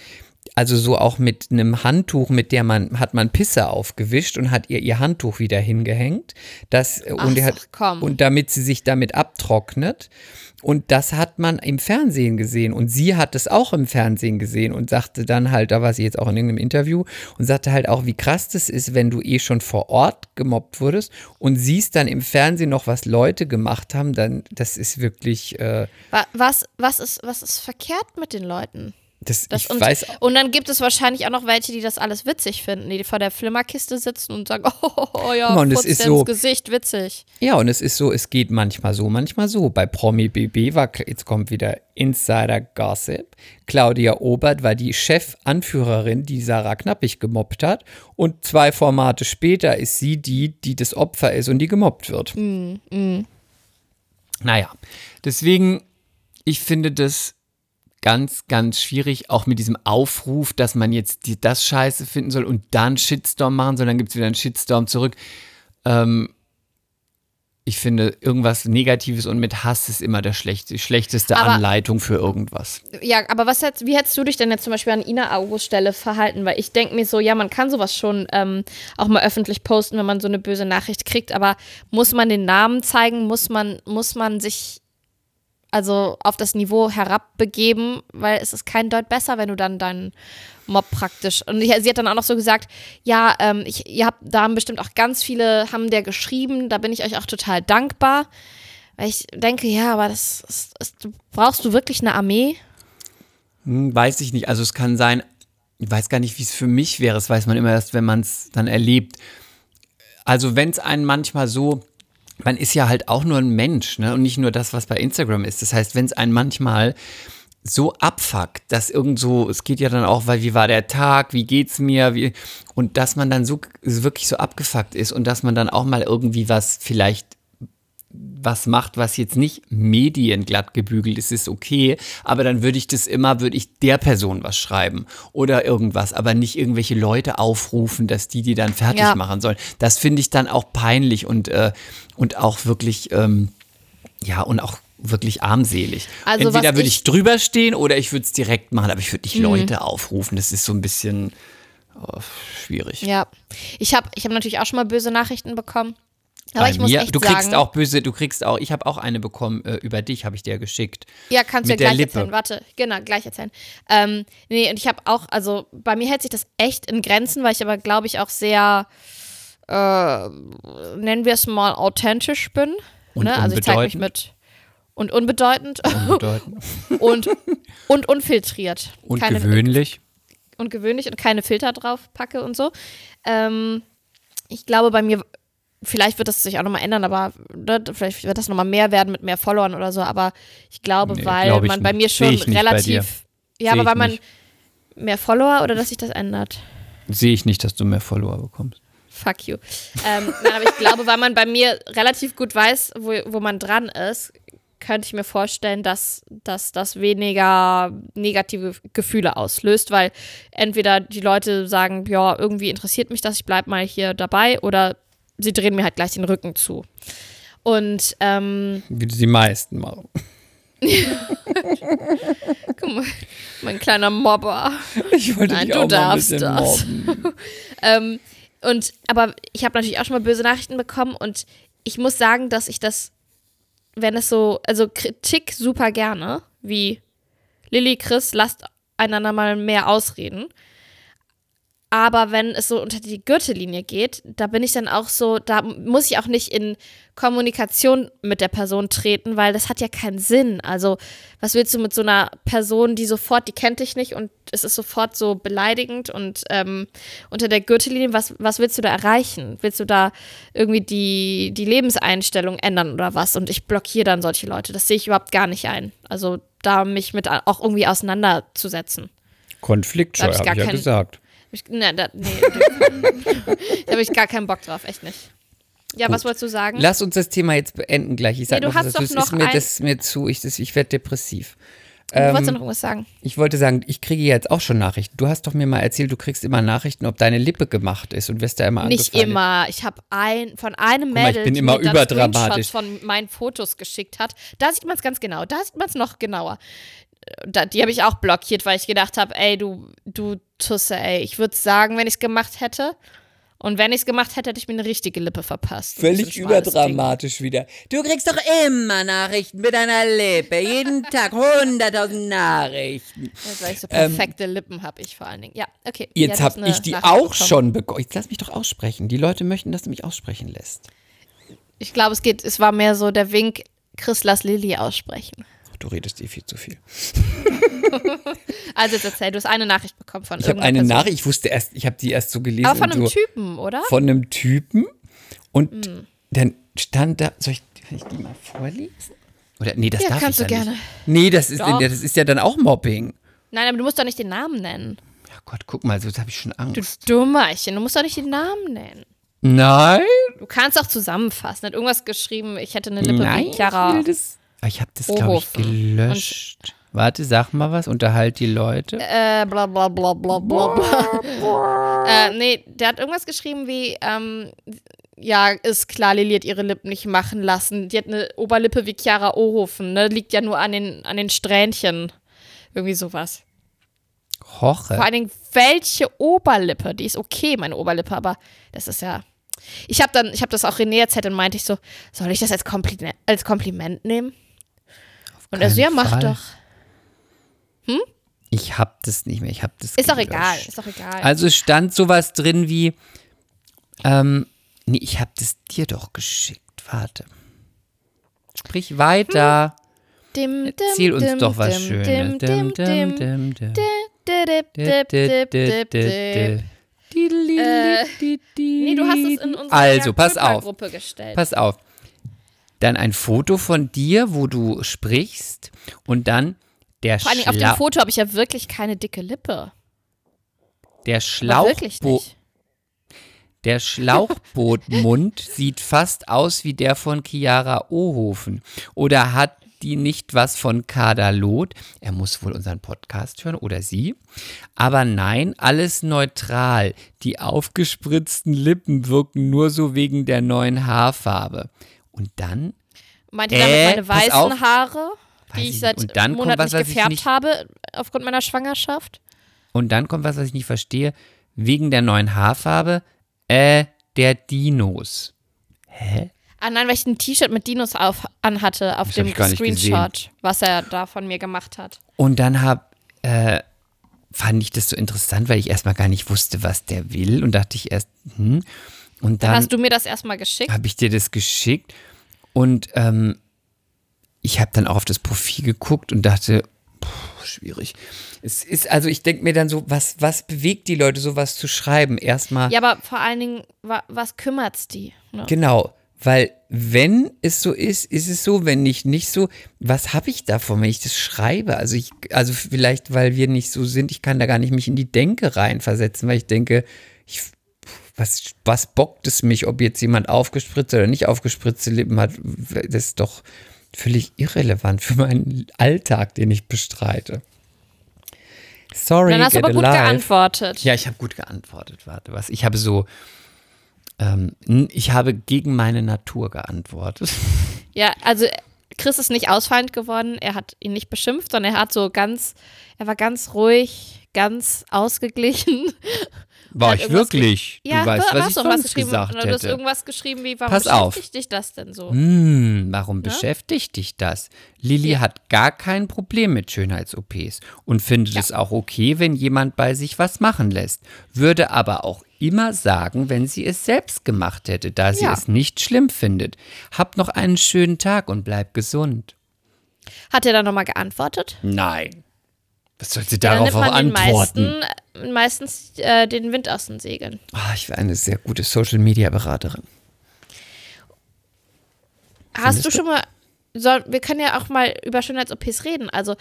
also so auch mit einem Handtuch, mit der man hat man Pisse aufgewischt und hat ihr ihr Handtuch wieder hingehängt, das äh, Ach und hat komm. und damit sie sich damit abtrocknet. Und das hat man im Fernsehen gesehen. Und sie hat es auch im Fernsehen gesehen und sagte dann halt, da war sie jetzt auch in irgendeinem Interview und sagte halt auch, wie krass das ist, wenn du eh schon vor Ort gemobbt wurdest und siehst dann im Fernsehen noch, was Leute gemacht haben, dann, das ist wirklich, äh, Wa- Was, was, ist, was ist verkehrt mit den Leuten? Das, Das, und, weiß, und dann gibt es wahrscheinlich auch noch welche, die das alles witzig finden, die vor der Flimmerkiste sitzen und sagen, oh, oh ja, Guck mal, und es ist so- ins Gesicht, witzig. ja, und es ist so, es geht manchmal so, manchmal so. Bei Promi BB war, jetzt kommt wieder Insider Gossip. Claudia Obert war die Chefanführerin, die Sarah Knappig gemobbt hat. Und zwei Formate später ist sie die, die das Opfer ist und die gemobbt wird. Naja, deswegen, ich finde das ganz, ganz schwierig, auch mit diesem Aufruf, dass man jetzt die, das scheiße finden soll und dann Shitstorm machen soll, dann gibt es wieder einen Shitstorm zurück. Ähm, ich finde, irgendwas Negatives und mit Hass ist immer der schlechte, schlechteste Aber- Anleitung für irgendwas. Ja, aber was hättest, wie hättest du dich denn jetzt zum Beispiel an Ina August Stelle verhalten? Weil ich denke mir so, ja, man kann sowas schon ähm, auch mal öffentlich posten, wenn man so eine böse Nachricht kriegt, aber muss man den Namen zeigen? Muss man, muss man sich also auf das Niveau herabbegeben? Weil es ist kein Deut besser, wenn du dann deinen Mob praktisch. Und ich, sie hat dann auch noch so gesagt, ja, ähm, ich, ihr habt, da haben bestimmt auch ganz viele, haben der geschrieben, da bin ich euch auch total dankbar. Weil ich denke, ja, aber das, ist, ist, brauchst du wirklich eine Armee? Hm, weiß ich nicht. Also es kann sein, ich weiß gar nicht, wie es für mich wäre. Das weiß man immer erst, wenn man es dann erlebt. Also wenn es einen manchmal so, man ist ja halt auch nur ein Mensch, ne? Und nicht nur das, was bei Instagram ist. Das heißt, wenn es einen manchmal so abfuckt, dass irgend so, es geht ja dann auch, weil wie war der Tag, wie geht's mir, wie, und dass man dann so wirklich so abgefuckt ist und dass man dann auch mal irgendwie was vielleicht was macht, was jetzt nicht medienglatt gebügelt ist, ist okay, aber dann würde ich das immer, würde ich der Person was schreiben oder irgendwas, aber nicht irgendwelche Leute aufrufen, dass die die dann fertig Ja. machen sollen. Das finde ich dann auch peinlich und, äh, und auch wirklich, ähm, ja, und auch wirklich armselig. Also, Entweder würde ich- ich drüber stehen oder ich würde es direkt machen, aber ich würde nicht Mhm. Leute aufrufen. Das ist so ein bisschen oh, schwierig. Ja. Ich habe ich hab natürlich auch schon mal böse Nachrichten bekommen. Aber ich muss mir, echt du kriegst sagen, auch böse, du kriegst auch, ich habe auch eine bekommen äh, über dich, habe ich dir geschickt. Ja, kannst du ja gleich erzählen. Warte, genau, gleich erzählen. Ähm, nee, und ich habe auch, also bei mir hält sich das echt in Grenzen, weil ich aber, glaube ich, auch sehr, äh, nennen wir es mal, authentisch bin. Und ne? Also ich zeige mich unbedeutend. mit und unbedeutend Unbedeutend. und, und unfiltriert. Und Keine- gewöhnlich. und gewöhnlich und keine Filter drauf packe und so. Ähm, ich glaube, bei mir, vielleicht wird das sich auch nochmal ändern, aber ne, vielleicht wird das nochmal mehr werden mit mehr Followern oder so, aber ich glaube, Nee, weil glaub ich man bei nicht. mir Seh schon bei relativ. Ja, Seh aber weil man nicht. mehr Follower oder dass sich das ändert. Sehe ich nicht, dass du mehr Follower bekommst. Fuck you. Ähm, nein, aber ich glaube, weil man bei mir relativ gut weiß, wo, wo man dran ist, könnte ich mir vorstellen, dass, dass das weniger negative Gefühle auslöst, weil entweder die Leute sagen, ja, irgendwie interessiert mich das, ich bleib mal hier dabei, oder sie drehen mir halt gleich den Rücken zu. Und ähm, Wie die meisten machen. guck mal, mein kleiner Mobber. Ich wollte Nein, dich du auch ein darfst das. Ähm, und aber ich habe natürlich auch schon mal böse Nachrichten bekommen und ich muss sagen, dass ich das, wenn es so, also Kritik super gerne, wie Lilly, Chris, lasst einander mal mehr ausreden. Aber wenn es so unter die Gürtellinie geht, da bin ich dann auch so, da muss ich auch nicht in Kommunikation mit der Person treten, weil das hat ja keinen Sinn. Also, was willst du mit so einer Person, die sofort, die kennt dich nicht und es ist sofort so beleidigend und ähm, unter der Gürtellinie, was, was willst du da erreichen? Willst du da irgendwie die, die Lebenseinstellung ändern oder was? Und ich blockiere dann solche Leute. Das sehe ich überhaupt gar nicht ein. Also, da mich mit auch irgendwie auseinanderzusetzen. Konfliktscheu, Da hab ich habe gar ich ja gesagt. Ich, ne, da, nee, da habe ich gar keinen Bock drauf, echt nicht. Ja, was wolltest du sagen? Lass uns das Thema jetzt beenden gleich. Ich sag Nee, du noch, hast was doch dazu. es noch ist mir, das mir zu, ich, das, ich werde depressiv. du wolltest ähm, noch irgendwas sagen. Ich wollte sagen, ich kriege jetzt auch schon Nachrichten. Du hast doch mir mal erzählt, du kriegst immer Nachrichten, ob deine Lippe gemacht ist und wirst da immer Nicht immer. Ich habe ein, von einem mal, ich Mädel, bin die immer mir. Screenshots von meinen Fotos geschickt hat. Da sieht man es ganz genau. Da sieht man es noch genauer. Da, die habe ich auch blockiert, weil ich gedacht habe, ey, du, du Tusse, ey, ich würde sagen, wenn ich es gemacht hätte. Und wenn ich es gemacht hätte, hätte ich mir eine richtige Lippe verpasst. Völlig überdramatisch wieder. Du kriegst doch immer Nachrichten mit deiner Lippe. Jeden Tag hunderttausend Nachrichten. Ding. Ja, weil ich so perfekte Lippen habe, ich vor allen Dingen. Ja, okay. Ähm, Jetzt Ja, habe ich die Nachricht auch bekommen. schon bekommen. Jetzt lass mich doch aussprechen. Die Leute möchten, dass du mich aussprechen lässt. Ich glaube, es geht, es war mehr so der Wink, Chris, lass Lilly aussprechen. Du redest dir viel zu viel. Also jetzt erzähl, du hast eine Nachricht bekommen von Ich habe eine Person. Nachricht, ich wusste erst, ich habe die erst so gelesen. Aber von einem so, Typen, oder? Von einem Typen. Und Hm. dann stand da, soll ich, kann ich die mal vorlesen? Oder, nee, das Ja, darf kannst ich du ja gerne. Nicht. Nee, das ist, Doch. das ist ja dann auch Mobbing. Nein, aber du musst doch nicht den Namen nennen. Ja Gott, guck mal, so habe ich schon Du Angst. Dummerchen, du musst doch nicht den Namen nennen. Nein, Du kannst auch zusammenfassen. Hat irgendwas geschrieben, ich hätte eine Lippe nein, wie Chiara. ich will das. Ah, Ich habe das, glaube ich, gelöscht. Warte, sag mal was, unterhalt die Leute. Äh, bla bla bla bla bla bla. äh, nee, der hat irgendwas geschrieben wie, ähm, ja, ist klar, Lilly hat ihre Lippen nicht machen lassen. Die hat eine Oberlippe wie Chiara Ohofen, ne? Liegt ja nur an den, an den Strähnchen. Irgendwie sowas. Hoche. Vor allen Dingen, welche Oberlippe? Die ist okay, meine Oberlippe, aber das ist ja. Ich habe dann, ich habe das auch René erzählt und meinte ich so, soll ich das als Kompliment, als Kompliment nehmen? Und er so, ja, mach Fall. doch. Ich habe das nicht mehr. Ich habe das Ist doch egal, ist doch egal. Also es stand sowas drin wie, ähm, nee, ich habe das dir doch geschickt. Warte. Sprich weiter. Dim, dim, Erzähl uns dim, doch was dim, Schönes. dim, dim, dim, dim, dim. Äh, Nee, du hast es in unsere Also, pass auf. Gruppe gestellt. Pass auf. Dann ein Foto von dir, wo du sprichst und dann der, Vor Dingen auf dem Foto habe ich ja wirklich keine dicke Lippe. der Aber wirklich Schlauchbo nicht. Der Schlauchbootmund sieht fast aus wie der von Chiara Ohofen. Oder hat die nicht was von Kadalot? Er muss wohl unseren Podcast hören oder sie. Aber nein, alles neutral. Die aufgespritzten Lippen wirken nur so wegen der neuen Haarfarbe. Und dann Meint ihr damit Äh, meine pass auf. weißen Haare, die ich seit Und dann Monaten was, nicht gefärbt nicht- habe aufgrund meiner Schwangerschaft? Und dann kommt was, was ich nicht verstehe. Wegen der neuen Haarfarbe, äh, der Dinos. Ah nein, weil ich ein T-Shirt mit Dinos auf, anhatte auf Das dem Screenshot, was er da von mir gemacht hat. Und dann hab, äh, fand ich das so interessant, weil ich erstmal gar nicht wusste, was der will. Und dachte ich erst, hm. Und Dann hast du mir das erstmal geschickt. habe ich dir das geschickt. Und ähm, ich habe dann auch auf das Profil geguckt und dachte, puh, schwierig. Es ist, also ich denke mir dann so, was, was bewegt die Leute, sowas zu schreiben? Erstmal. Ja, aber vor allen Dingen, wa was kümmert's die? Ne? Genau, weil wenn es so ist, ist es so, wenn nicht, nicht so, was habe ich davon, wenn ich das schreibe? Also ich, also vielleicht, weil wir nicht so sind, ich kann da gar nicht mich in die Denke reinversetzen, weil ich denke, ich, was, was bockt es mich, ob jetzt jemand aufgespritzte oder nicht aufgespritzte Lippen hat, das ist doch völlig irrelevant für meinen Alltag, den ich bestreite. Sorry, Dann hast du aber gut alive. geantwortet. Ja, ich habe gut geantwortet. Warte, was? Ich habe so, ähm, ich habe gegen meine Natur geantwortet. Ja, also Chris ist nicht ausfallend geworden. Er hat ihn nicht beschimpft, sondern er hat so ganz, er war ganz ruhig, ganz ausgeglichen. War ich wirklich? Ja, du weißt, was hast ich sonst geschrieben. gesagt du hast hätte. irgendwas geschrieben wie, warum Pass auf. beschäftigt dich das denn so? Hm, warum beschäftigt dich das? Lilly hat gar kein Problem mit Schönheits-OPs und findet es auch okay, wenn jemand bei sich was machen lässt. Würde aber auch immer sagen, wenn sie es selbst gemacht hätte, da sie Ja. es nicht schlimm findet. Hab noch einen schönen Tag und bleib gesund. Hat er dann nochmal geantwortet? Nein. Was soll sie darauf auch antworten? meisten, meistens äh, den Wind aus den Segeln. Ah, ich wäre eine sehr gute Social-Media-Beraterin. Hast du schon mal, soll, wir können ja auch mal über Schönheits-OPs reden. Also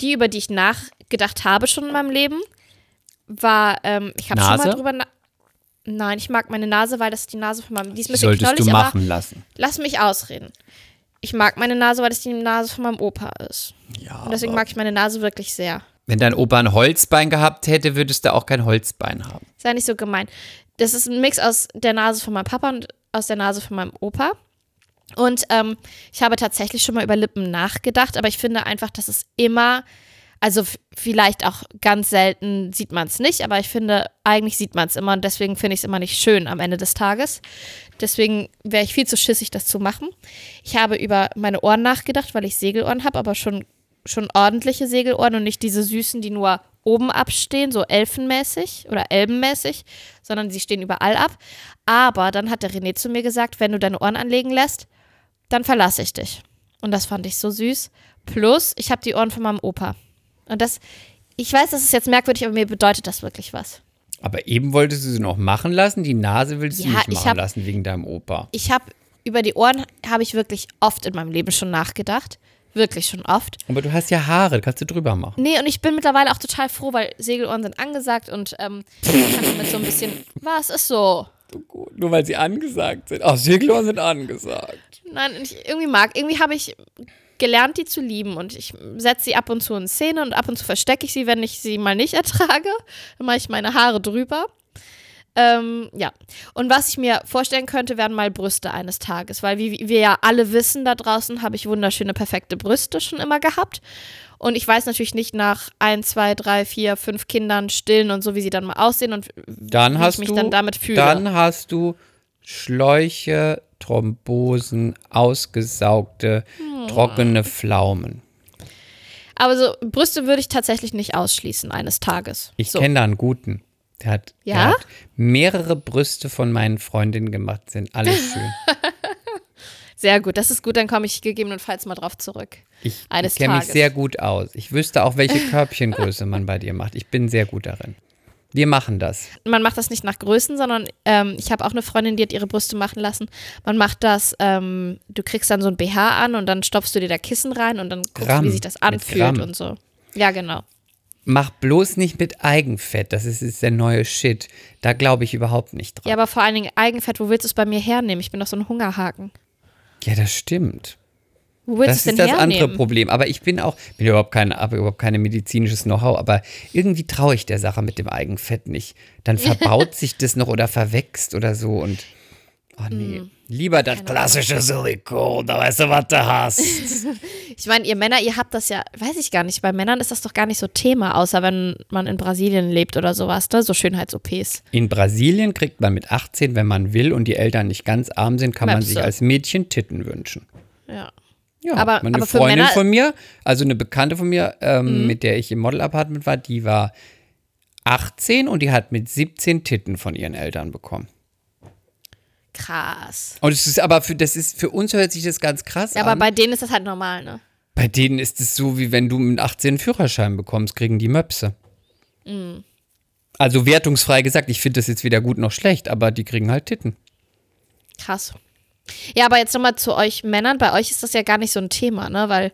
die, über die ich nachgedacht habe schon in meinem Leben, war, ähm, ich habe schon mal drüber na Nein, ich mag meine Nase, weil das ist die Nase von meinem, die ist ein solltest knollig, du machen lassen. lass mich ausreden. Ich mag meine Nase, weil das die Nase von meinem Opa ist. Ja, Und deswegen mag ich meine Nase wirklich sehr. Wenn dein Opa ein Holzbein gehabt hätte, würdest du auch kein Holzbein haben. Sei nicht so gemein. Das ist ein Mix aus der Nase von meinem Papa und aus der Nase von meinem Opa. Und ähm, ich habe tatsächlich schon mal über Lippen nachgedacht, aber ich finde einfach, dass es immer, also vielleicht auch ganz selten sieht man es nicht, aber ich finde, eigentlich sieht man es immer und deswegen finde ich es immer nicht schön am Ende des Tages. Deswegen wäre ich viel zu schissig, das zu machen. Ich habe über meine Ohren nachgedacht, weil ich Segelohren habe, aber schon, schon ordentliche Segelohren und nicht diese süßen, die nur oben abstehen, so elfenmäßig oder elbenmäßig, sondern sie stehen überall ab. Aber dann hat der René zu mir gesagt, wenn du deine Ohren anlegen lässt, dann verlasse ich dich. Und das fand ich so süß. Plus, ich habe die Ohren von meinem Opa. Und das, ich weiß, das ist jetzt merkwürdig, aber mir bedeutet das wirklich was. Aber eben wolltest du sie noch machen lassen, die Nase willst du Ja, nicht ich machen hab- lassen wegen deinem Opa. Ich habe über die Ohren habe ich wirklich oft in meinem Leben schon nachgedacht. Wirklich schon oft. Aber du hast ja Haare, kannst du drüber machen. Nee, und ich bin mittlerweile auch total froh, weil Segelohren sind angesagt und ähm, ich kann damit so ein bisschen. Was ist so? Nur weil sie angesagt sind. Ach, Segelohren sind angesagt. Nein, ich irgendwie mag. Irgendwie habe ich gelernt, die zu lieben und ich setze sie ab und zu in Szene und ab und zu verstecke ich sie, wenn ich sie mal nicht ertrage. Dann mache ich meine Haare drüber. Ähm, ja. Und was ich mir vorstellen könnte, wären mal Brüste eines Tages, weil wie wir ja alle wissen da draußen, habe ich wunderschöne, perfekte Brüste schon immer gehabt. Und ich weiß natürlich nicht nach ein, zwei, drei, vier, fünf Kindern stillen und so, wie sie dann mal aussehen und Dann wie hast ich mich du, dann damit fühle. Dann hast du Schläuche, Thrombosen, ausgesaugte, Hm. trockene Pflaumen. Aber so Brüste würde ich tatsächlich nicht ausschließen eines Tages. Ich so. kenne da einen guten. Der hat, Ja? der hat mehrere Brüste von meinen Freundinnen gemacht, sind alle schön. Sehr gut, das ist gut, dann komme ich gegebenenfalls mal drauf zurück. Ich, kenne mich sehr gut aus. Ich wüsste auch, welche Körbchengröße man bei dir macht. Ich bin sehr gut darin. Wir machen das. Man macht das nicht nach Größen, sondern ähm, ich habe auch eine Freundin, die hat ihre Brüste machen lassen. Man macht das, ähm, du kriegst dann so ein BH an und dann stopfst du dir da Kissen rein und dann guckst Gramm, du, wie sich das anfühlt und so. Ja, genau. Mach bloß nicht mit Eigenfett. Das ist, ist der neue Shit. Da glaube ich überhaupt nicht dran. Ja, aber vor allen Dingen Eigenfett, wo willst du es bei mir hernehmen? Ich bin doch so ein Hungerhaken. Ja, das stimmt. Wo willst Das es denn ist das hernehmen? andere Problem. Aber ich bin auch, bin überhaupt keine, habe überhaupt keine medizinisches Know-how, aber irgendwie traue ich der Sache mit dem Eigenfett nicht. Dann verbaut sich das noch oder verwächst oder so und oh nee. Mm. Lieber das klassische Silikon, da weißt du, was du hast. Ich meine, ihr Männer, ihr habt das ja, weiß ich gar nicht, bei Männern ist das doch gar nicht so Thema, außer wenn man in Brasilien lebt oder sowas, ne? So Schönheits-OPs. In Brasilien kriegt man mit 18, wenn man will und die Eltern nicht ganz arm sind, kann man Möpse. sich als Mädchen Titten wünschen. Ja. Ja, Aber- meine aber für Freundin Männer- Mhm. von mir, also eine Bekannte von mir, ähm, mit der ich im Model-Apartment war, die war 18 und die hat mit 17 Titten von ihren Eltern bekommen. Krass. Und es ist aber für das ist für uns hört sich das ganz krass Ja, aber an. bei denen ist das halt normal, ne? Bei denen ist es so, wie wenn du mit 18 einen Führerschein bekommst, kriegen die Möpse. Mhm. Also wertungsfrei gesagt, ich finde das jetzt weder gut noch schlecht, aber die kriegen halt Titten. Krass. Ja, aber jetzt nochmal zu euch Männern. Bei euch ist das ja gar nicht so ein Thema, ne? Weil,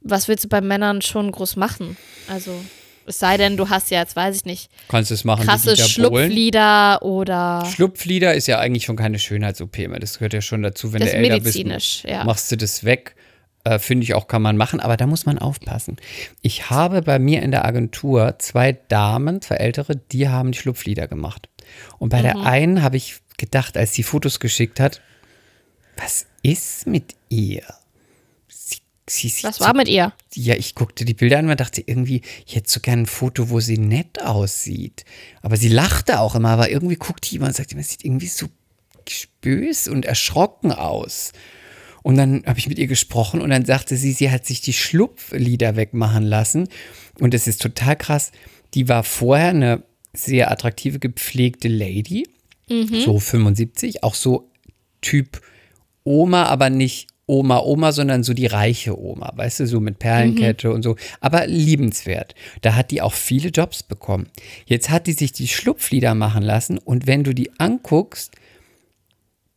was willst du bei Männern schon groß machen? Also, es sei denn, du hast ja jetzt, weiß ich nicht, Kannst du es machen krasse. Schlupflieder oder. Schlupflider ist ja eigentlich schon keine Schönheits-OP mehr. Das gehört ja schon dazu, wenn Das du älter bist. medizinisch, ja. Machst du das weg. Äh, Finde ich auch, kann man machen, aber da muss man aufpassen. Ich habe bei mir in der Agentur zwei Damen, zwei ältere, die haben die Schlupflider gemacht. Und bei Mhm. der einen habe ich gedacht, als sie Fotos geschickt hat, was ist mit ihr? Sie, sie sieht Was so war mit ihr? ja, ich guckte die Bilder an und dachte irgendwie, ich hätte so gerne ein Foto, wo sie nett aussieht. Aber sie lachte auch immer, aber irgendwie guckte ich immer und sagte, man sieht irgendwie so spös und erschrocken aus. Und dann habe ich mit ihr gesprochen und dann sagte sie, sie hat sich die Schlupflider wegmachen lassen. Und es ist total krass. Die war vorher eine sehr attraktive, gepflegte Lady, so 75, auch so Typ Oma, aber nicht Oma, Oma, sondern so die reiche Oma, weißt du, so mit Perlenkette und so, aber liebenswert. Da hat die auch viele Jobs bekommen. Jetzt hat die sich die Schlupflider machen lassen und wenn du die anguckst,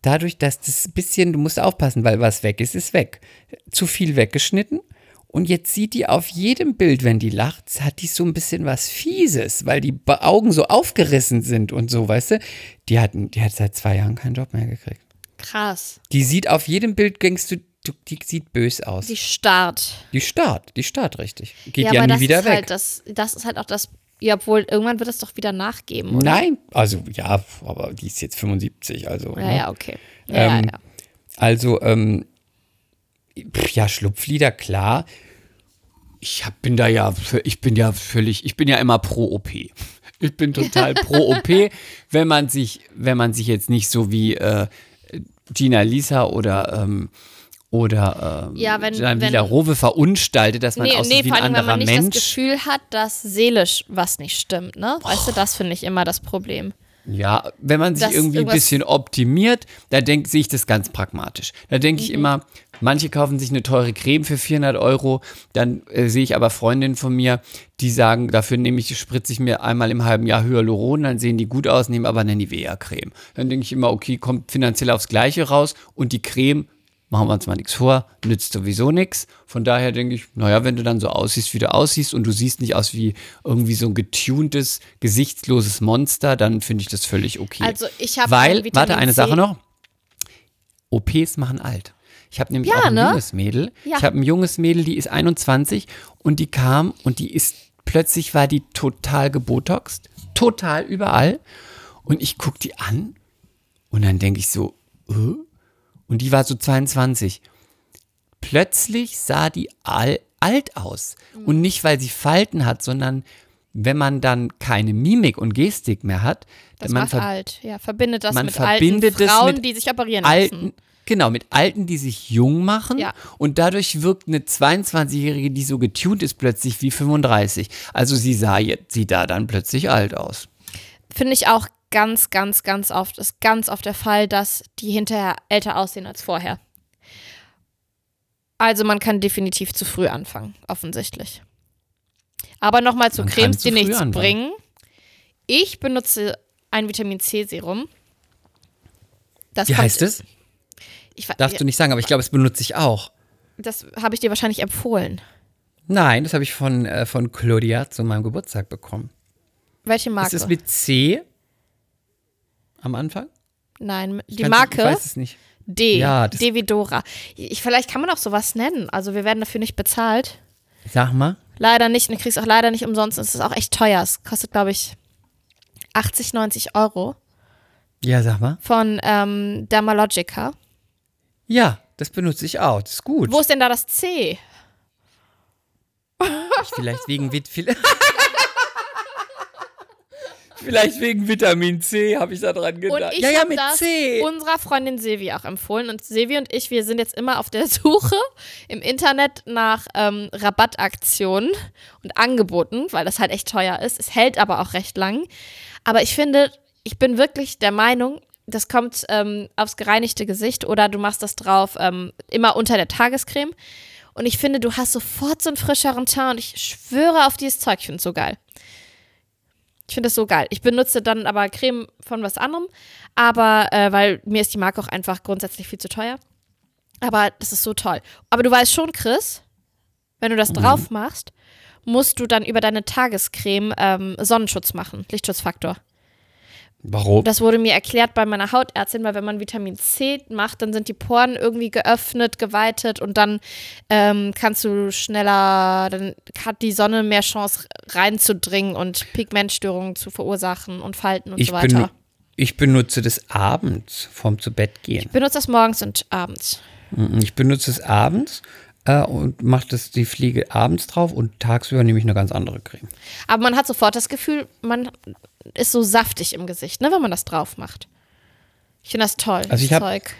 dadurch, dass das bisschen, du musst aufpassen, weil was weg ist, ist weg. Zu viel weggeschnitten. Und jetzt sieht die auf jedem Bild, wenn die lacht, hat die so ein bisschen was Fieses, weil die Augen so aufgerissen sind und so, weißt du? Die hat, die hat seit zwei Jahren keinen Job mehr gekriegt. Krass. Die sieht auf jedem Bild, denkst du, die sieht bös aus. Die starrt. Die starrt, die starrt richtig. Geht ja, ja, nie das wieder ist weg. halt das, das ist halt auch das. Ja, obwohl irgendwann wird es doch wieder nachgeben, oder? Nein, also ja, aber die ist jetzt 75, also. Ja, ne? ja, okay. Ja, Ähm, ja. Also, ähm, ja, Schlupflieder, klar. Ich hab, bin da ja, ich bin ja völlig, ich bin ja immer pro OP. Ich bin total pro OP, wenn man sich, wenn man sich jetzt nicht so wie äh, Gina Lisa oder ähm, oder ähm, Ja, wenn- Jan wenn- Vilarove verunstaltet, dass man Nee, aussieht nee wie vor ein allem, wenn anderer man nicht Mensch. das Gefühl hat, dass seelisch was nicht stimmt, ne? Weißt du, das finde ich immer das Problem. Ja, wenn man sich Dass irgendwie ein bisschen optimiert, da denk, sehe ich das ganz pragmatisch. Da denke Mhm. ich immer, manche kaufen sich eine teure Creme für 400 Euro, dann äh, sehe ich aber Freundinnen von mir, die sagen, dafür nehme ich, spritze ich mir einmal im halben Jahr Hyaluron, dann sehen die gut aus, nehmen aber eine Nivea-Creme. Dann denke ich immer, okay, kommt finanziell aufs Gleiche raus und die Creme, machen wir uns mal nichts vor, nützt sowieso nichts. Von daher denke ich, naja, wenn du dann so aussiehst, wie du aussiehst und du siehst nicht aus wie irgendwie so ein getuntes, gesichtsloses Monster, dann finde ich das völlig okay. Also, ich habe Weil, warte, eine. Sache noch. OPs machen alt. Ich habe nämlich Ja, auch ein ne? junges Mädel. Ja. Ich habe ein junges Mädel, die ist 21 und die kam und die ist, plötzlich war die total gebotoxt. Total überall. Und ich gucke die an und dann denke ich so, äh? und die war so 22. Plötzlich sah die all, alt aus. Mhm. Und nicht, weil sie Falten hat, sondern wenn man dann keine Mimik und Gestik mehr hat, Das man macht alt. Ja, verbindet das man mit verbindet alten Frauen, mit die sich operieren alten, lassen. Genau, mit Alten, die sich jung machen. Ja. Und dadurch wirkt eine 22-Jährige, die so getuned ist, plötzlich wie 35. Also sie sah jetzt, sie da dann plötzlich alt aus. Finde ich auch ganz, ganz, ganz oft, ist ganz oft der Fall, dass die hinterher älter aussehen als vorher. Also man kann definitiv zu früh anfangen, offensichtlich. Aber nochmal zu Man Cremes, zu die nichts anfangen. bringen. Ich benutze ein Vitamin C Serum. Das Wie heißt es? Ich, Darfst du nicht sagen, aber ich glaube, es benutze ich auch. das habe ich dir wahrscheinlich empfohlen. Nein, das habe ich von, äh, von Claudia zu meinem Geburtstag bekommen. Welche Ist Marke? es mit C am Anfang? Nein, die Marke Ich weiß es nicht. D. Ja, D wie Dora. Ich, vielleicht kann man auch sowas nennen. Also wir werden dafür nicht bezahlt. Sag mal. Leider nicht. Und du kriegst auch leider nicht umsonst. Es ist auch echt teuer. Es kostet, glaube ich, 80, 90 Euro. Ja, sag mal. von ähm, Dermalogica. Ja, das benutze ich auch. Das ist gut. Wo ist denn da das C? Vielleicht wegen Vit viel- Vielleicht wegen Vitamin C habe ich da dran Und gedacht. ich ja, ja, mit das C. unserer Freundin Silvi auch empfohlen. Und Silvi und ich, wir sind jetzt immer auf der Suche im Internet nach ähm, Rabattaktionen und Angeboten, weil das halt echt teuer ist. Es hält aber auch recht lang. Aber ich finde, ich bin wirklich der Meinung, das kommt ähm, aufs gereinigte Gesicht oder du machst das drauf ähm, immer unter der Tagescreme. Und ich finde, du hast sofort so einen frischeren Teint und ich schwöre auf dieses Zeug. Ich finde es so geil. Ich finde das so geil. Ich benutze dann aber Creme von was anderem, aber äh, weil mir ist die Marke auch einfach grundsätzlich viel zu teuer. Aber das ist so toll. Aber du weißt schon, Chris, wenn du das drauf machst, musst du dann über deine Tagescreme ähm, Sonnenschutz machen, Lichtschutzfaktor. Warum? Das wurde mir erklärt bei meiner Hautärztin, weil wenn man Vitamin C macht, dann sind die Poren irgendwie geöffnet, geweitet und dann ähm, kannst du schneller, dann hat die Sonne mehr Chance reinzudringen und Pigmentstörungen zu verursachen und Falten und Ich, so weiter. ich benutze das abends vorm zu Bett gehen. Benutze das morgens und abends. Ich benutze es abends äh, und mache das die Fliege abends drauf und tagsüber nehme ich eine ganz andere Creme. Aber man hat sofort das Gefühl, man ist so saftig im Gesicht, ne, wenn man das drauf macht. Ich finde das toll, Also ich das hab- Zeug.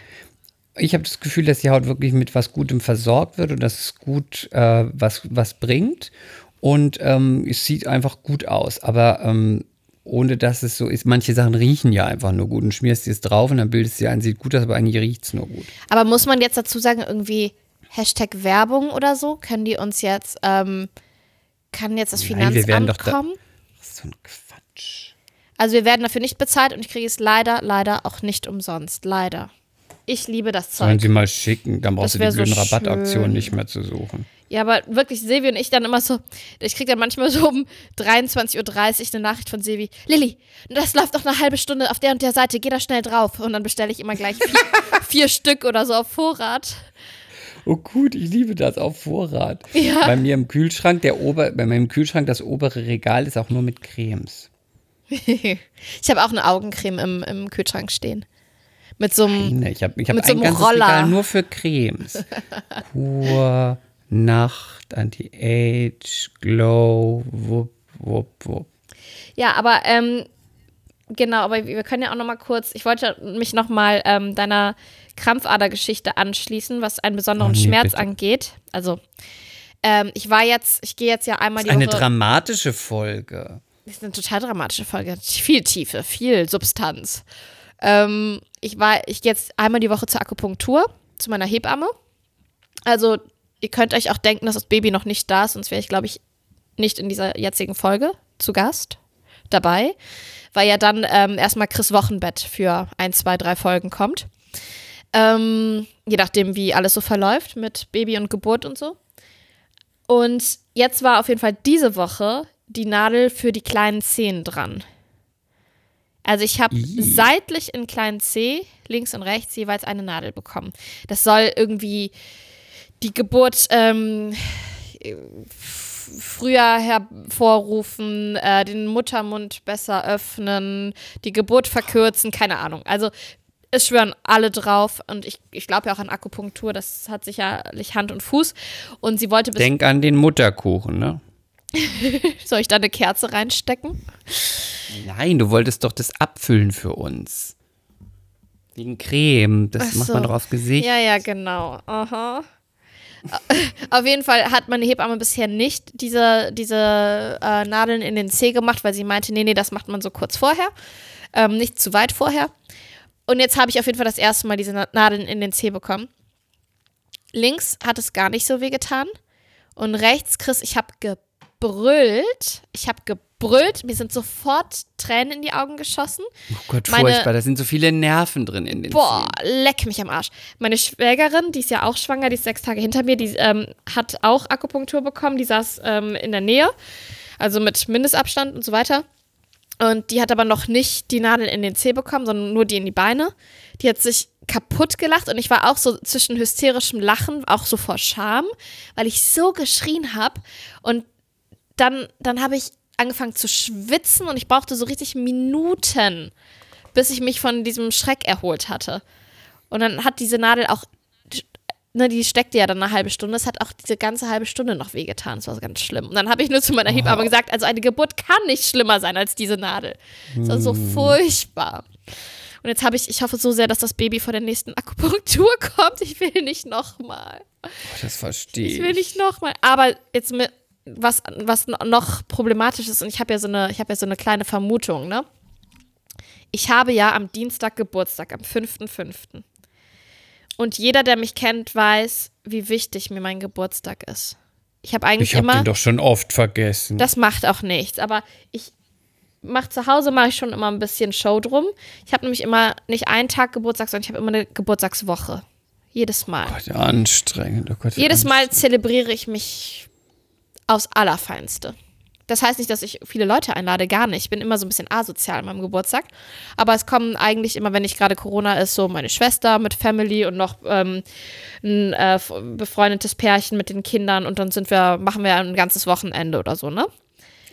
Ich habe das Gefühl, dass die Haut wirklich mit was Gutem versorgt wird und dass es gut äh, was, was bringt. Und ähm, es sieht einfach gut aus. Aber ähm, ohne dass es so ist, manche Sachen riechen ja einfach nur gut. Und schmierst du es drauf und dann bildest du dir ein, sieht gut aus, aber eigentlich riecht es nur gut. Aber muss man jetzt dazu sagen, irgendwie Hashtag Werbung oder so? Können die uns jetzt, ähm, kann jetzt das Nein, wir werden Finanzamt doch da- kommen? Das ist so ein Quatsch. Also wir werden dafür nicht bezahlt und ich kriege es leider, leider auch nicht umsonst. Leider. Ich liebe das Sollen Zeug. sie mal schicken, dann brauchst du die wär so blöden Rabattaktionen nicht mehr zu suchen. Ja, aber wirklich, Silvi und ich dann immer so, ich kriege dann manchmal so um 23.30 Uhr eine Nachricht von Silvi, Lilly, das läuft noch eine halbe Stunde auf der und der Seite, geh da schnell drauf. Und dann bestelle ich immer gleich vier, vier Stück oder so auf Vorrat. Oh gut, ich liebe das auf Vorrat. Ja. Bei mir im Kühlschrank, der Ober, bei meinem Kühlschrank, das obere Regal ist auch nur mit Cremes. ich habe auch eine Augencreme im, im Kühlschrank stehen. Mit so einem, Nee, ich habe ich hab Mit ein so einem ganzes Roller. Regal nur für Cremes. Kur, Nacht, Anti-Age, Glow, wupp, wupp, wupp. ja, aber ähm, genau, aber wir können ja auch noch mal kurz, ich wollte mich noch mal ähm, deiner Krampfadergeschichte anschließen, was einen besonderen Oh nee, Schmerz bitte. angeht. Also ähm, ich war jetzt, ich gehe jetzt ja einmal die Eine Woche. dramatische Folge. Das ist eine total dramatische Folge. Viel Tiefe, viel Substanz. Ähm, ich war, ich gehe jetzt einmal die Woche zur Akupunktur, zu meiner Hebamme. Also, ihr könnt euch auch denken, dass das Baby noch nicht da ist, sonst wäre ich, glaube ich, nicht in dieser jetzigen Folge zu Gast dabei, weil ja dann ähm, erstmal Chris Wochenbett für ein, zwei, drei Folgen kommt. Ähm, je nachdem, wie alles so verläuft mit Baby und Geburt und so. Und jetzt war auf jeden Fall diese Woche die Nadel für die kleinen Zehen dran. Also ich habe seitlich in kleinen Zeh, links und rechts jeweils eine Nadel bekommen. Das soll irgendwie die Geburt ähm, früher hervorrufen, äh, den Muttermund besser öffnen, die Geburt verkürzen, keine Ahnung. Also es schwören alle drauf und ich, ich glaube ja auch an Akupunktur, das hat sicherlich Hand und Fuß. Und sie wollte bis Denk an den Mutterkuchen, ne? Soll ich da eine Kerze reinstecken? Nein, du wolltest doch das abfüllen für uns. Wegen Creme, das Ach macht so. man doch aufs Gesicht. Ja, ja, genau. Aha. Auf jeden Fall hat meine Hebamme bisher nicht diese, diese äh, Nadeln in den Zeh gemacht, weil sie meinte, nee, nee, das macht man so kurz vorher. Ähm, nicht zu weit vorher. Und jetzt habe ich auf jeden Fall das erste Mal diese Na- Nadeln in den Zeh bekommen. Links hat es gar nicht so weh getan. Und rechts, Chris, ich habe gebrüllt. Ich habe gebrüllt. Mir sind sofort Tränen in die Augen geschossen. Oh Gott, Meine- furchtbar, da sind so viele Nerven drin in den Boah, Zähnen. leck mich am Arsch. Meine Schwägerin, die ist ja auch schwanger, die ist sechs Tage hinter mir, die ähm, hat auch Akupunktur bekommen. Die saß ähm, in der Nähe, also mit Mindestabstand und so weiter. Und die hat aber noch nicht die Nadel in den Zeh bekommen, sondern nur die in die Beine. Die hat sich kaputt gelacht und ich war auch so zwischen hysterischem Lachen, auch so vor Scham, weil ich so geschrien habe. Und dann, dann habe ich angefangen zu schwitzen und ich brauchte so richtig Minuten, bis ich mich von diesem Schreck erholt hatte. Und dann hat diese Nadel auch, ne, die steckte ja dann eine halbe Stunde. Es hat auch diese ganze halbe Stunde noch wehgetan. Das war ganz schlimm. Und dann habe ich nur zu meiner Hebamme gesagt, also eine Geburt kann nicht schlimmer sein als diese Nadel. Das war so furchtbar. Und jetzt habe ich, ich hoffe so sehr, dass das Baby vor der nächsten Akupunktur kommt. Ich will nicht nochmal. Oh, das verstehe Ich will nicht nochmal. Aber jetzt mit, was, was noch problematisch ist, und ich habe ja so eine, ich habe ja so eine kleine Vermutung, ne? Ich habe ja am Dienstag Geburtstag, am 5.5. Und jeder, der mich kennt, weiß, wie wichtig mir mein Geburtstag ist. Ich habe eigentlich Ich habe immer. den doch schon oft vergessen. Das macht auch nichts, aber ich mache zu Hause mache ich schon immer ein bisschen Show drum. Ich habe nämlich immer nicht einen Tag Geburtstag, sondern ich habe immer eine Geburtstagswoche. Jedes Mal. Gott, anstrengend. Oh Gott, Jedes Mal anstrengend. zelebriere ich mich aufs Allerfeinste. Das heißt nicht, dass ich viele Leute einlade, gar nicht. Ich bin immer so ein bisschen asozial an meinem Geburtstag. Aber es kommen eigentlich immer, wenn nicht gerade Corona ist, so meine Schwester mit Family und noch ähm, ein äh, befreundetes Pärchen mit den Kindern und dann sind wir, machen wir ein ganzes Wochenende oder so, ne?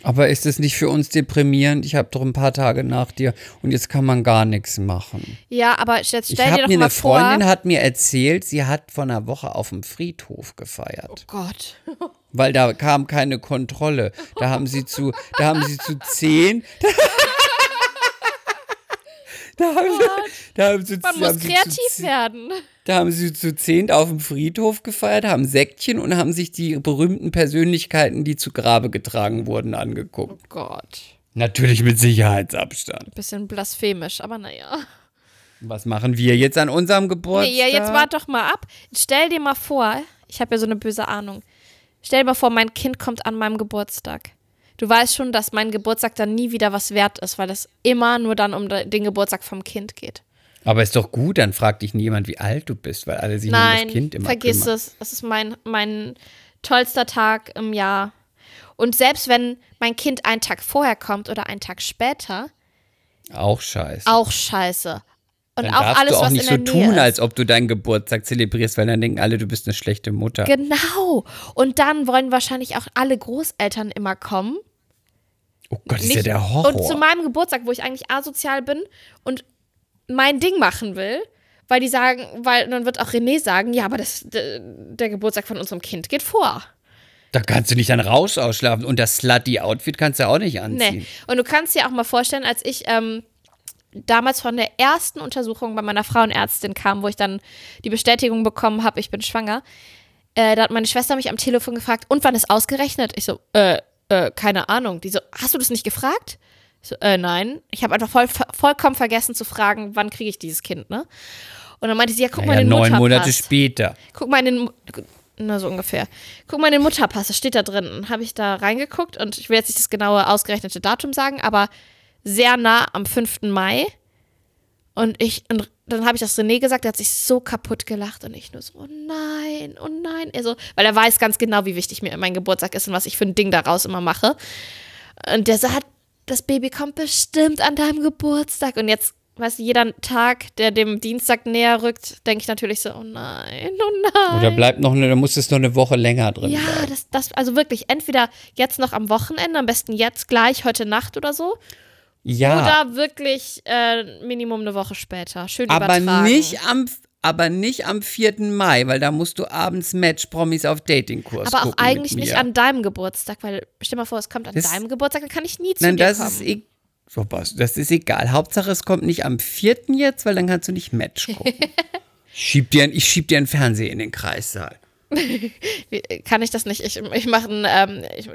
Aber ist es nicht für uns deprimierend? Ich habe doch ein paar Tage nach dir und jetzt kann man gar nichts machen. Ja, aber jetzt Ich stell dir habe doch mir mal eine Freundin vor. hat mir erzählt, sie hat vor einer Woche auf dem Friedhof gefeiert, Gott. weil da kam keine Kontrolle. Da haben sie zu, da haben sie zu zehn. Da haben, sie, da haben sie, Oh Man da muss kreativ zu, werden. Da haben sie zu zehn auf dem Friedhof gefeiert, haben Säckchen und haben sich die berühmten Persönlichkeiten, die zu Grabe getragen wurden, angeguckt. Oh Gott. Natürlich mit Sicherheitsabstand. Bisschen blasphemisch, aber naja. Was machen wir jetzt an unserem Geburtstag? Nee, ja, jetzt wart doch mal ab. Stell dir mal vor, ich habe ja so eine böse Ahnung. Stell dir mal vor, mein Kind kommt an meinem Geburtstag. Du weißt schon, dass mein Geburtstag dann nie wieder was wert ist, weil es immer nur dann um den Geburtstag vom Kind geht. Aber ist doch gut, dann fragt dich niemand, wie alt du bist, weil alle sich nur um Nein, das Kind immer vergiss kümmern. es. Es ist mein, mein tollster Tag im Jahr. Und selbst wenn mein Kind einen Tag vorher kommt oder einen Tag später, Auch scheiße. auch scheiße. Und dann auch darfst alles, du auch was nicht so tun, ist. als ob du deinen Geburtstag zelebrierst, weil dann denken alle, du bist eine schlechte Mutter. Genau. Und dann wollen wahrscheinlich auch alle Großeltern immer kommen. oh Gott, ist ja der Horror. Und zu meinem Geburtstag, wo ich eigentlich asozial bin und mein Ding machen will, weil die sagen, weil dann wird auch René sagen, ja, aber das, der, der Geburtstag von unserem Kind geht vor. da kannst du nicht dann raus ausschlafen und das slutty Outfit kannst du auch nicht anziehen. Nee. Und du kannst dir auch mal vorstellen, als ich ähm, damals von der ersten Untersuchung bei meiner Frauenärztin kam, wo ich dann die Bestätigung bekommen habe, ich bin schwanger, äh, da hat meine Schwester mich am Telefon gefragt, und wann ist ausgerechnet? Ich so, äh, äh, keine Ahnung. Die so, hast du das nicht gefragt? Ich so, äh, nein. Ich habe einfach voll, vollkommen vergessen zu fragen, wann kriege ich dieses Kind, ne? Und dann meinte sie, ja, guck mal Ja, in den neun Mutterpass. Monate später. Guck mal in den, na so ungefähr. Guck mal in den Mutterpass, das steht da drin. Habe ich da reingeguckt und ich will jetzt nicht das genaue ausgerechnete Datum sagen, aber sehr nah am 5. Mai. Und ich, und dann habe ich das René gesagt, der hat sich so kaputt gelacht und ich nur so, oh nein, oh nein. Er so, weil er weiß ganz genau, wie wichtig mir mein Geburtstag ist und was ich für ein Ding daraus immer mache. Und der sagt, das Baby kommt bestimmt an deinem Geburtstag. Und jetzt, weißt du, jeder Tag, der dem Dienstag näher rückt, denke ich natürlich so, oh nein, oh nein. Oder bleibt noch eine, da muss es noch eine Woche länger drin Ja, bleiben. das, das, also wirklich, entweder jetzt noch am Wochenende, am besten jetzt gleich, heute Nacht oder so, Ja, oder wirklich äh, Minimum eine Woche später. Schön aber übertragen. nicht am aber nicht am 4. Mai, weil da musst du abends Match-Promis auf Datingkurs Aber auch eigentlich nicht an deinem Geburtstag, weil stell mal vor, es kommt an Das- deinem Geburtstag, dann kann ich nie zu Nein, dir das kommen. ist, e das ist egal. Hauptsache, es kommt nicht am 4. jetzt, weil dann kannst du nicht Match gucken. schieb dir, ich schieb dir einen Fernseher in den Kreissaal. Wie- Kann ich das nicht? Ich, ich mache ähm, ich,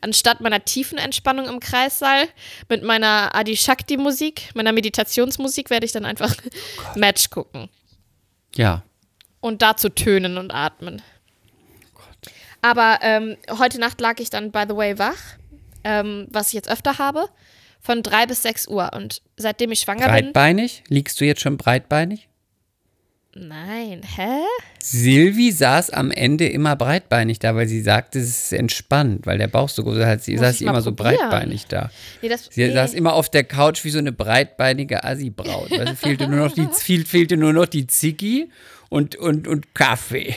anstatt meiner tiefen Entspannung im Kreissaal mit meiner Adi Shakti Musik, meiner Meditationsmusik, werde ich dann einfach Oh Match gucken. Ja. und dazu tönen und atmen. Aber ähm, heute Nacht lag ich dann, by the way, wach, ähm, was ich jetzt öfter habe, von drei bis sechs Uhr. Und seitdem ich schwanger Breitbeinig? Liegst du jetzt schon breitbeinig? Nein, hä? Silvi saß am Ende immer breitbeinig da, weil sie sagte, es ist entspannt, weil der Bauch so groß ist. Sie Muss saß immer so breitbeinig da. Nee, das, Sie nee. saß immer auf der Couch wie so eine breitbeinige Assi-Braut. Also fehlte nur noch die, viel, fehlte nur noch die Ziggy und, und, und Kaffee.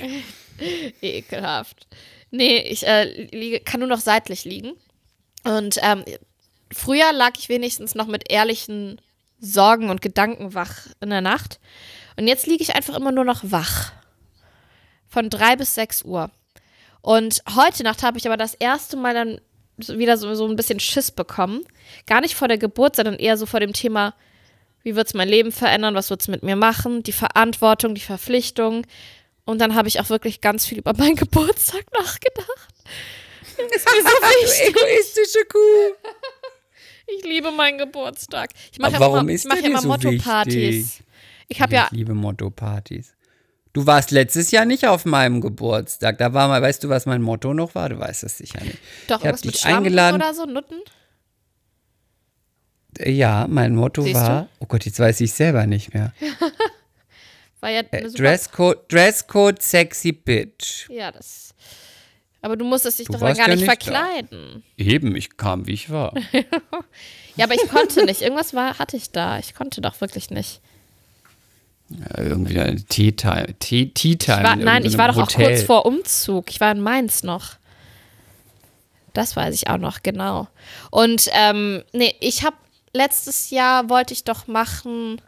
Ekelhaft. Nee, ich äh, liege, kann nur noch seitlich liegen. Und ähm, früher lag ich wenigstens noch mit ehrlichen Sorgen und Gedanken wach in der Nacht. Und jetzt liege ich einfach immer nur noch wach. Von drei bis sechs Uhr. Und heute Nacht habe ich aber das erste Mal dann wieder so, so ein bisschen Schiss bekommen. Gar nicht vor der Geburt, sondern eher so vor dem Thema, wie wird es mein Leben verändern, was wird es mit mir machen, die Verantwortung, die Verpflichtung. Und dann habe ich auch wirklich ganz viel über meinen Geburtstag nachgedacht. Ist mir so wichtig. egoistische Kuh. Ich liebe meinen Geburtstag. Ich mache ja immer, der ja immer so Motto-Partys. Ich habe ja, Ich liebe Motto-Partys. Du warst letztes Jahr nicht auf meinem Geburtstag. Da war mal, weißt du, was mein Motto noch war? Du weißt es sicher nicht. doch ich irgendwas mit dich Schlampen eingeladen. oder so, Nutten. Ja, mein Motto Siehst war, oh Gott, jetzt weiß ich selber nicht mehr. War ja Äh, eine super, Dresscode, Dresscode sexy bitch. Ja, das. Aber du musstest dich Du doch gar ja nicht nicht da. verkleiden. Eben, ich kam, wie ich war. Ja, aber ich konnte nicht. Irgendwas war, hatte ich da. Ich konnte doch wirklich nicht. Irgendwie eine Tea-Time. Tea- Tea-Time. Ich war, in nein, ich war doch irgendeinem auch kurz Hotel. vor Umzug. Ich war in Mainz noch. Das weiß ich auch noch, genau. Und ähm, nee, ich habe letztes Jahr wollte ich doch machen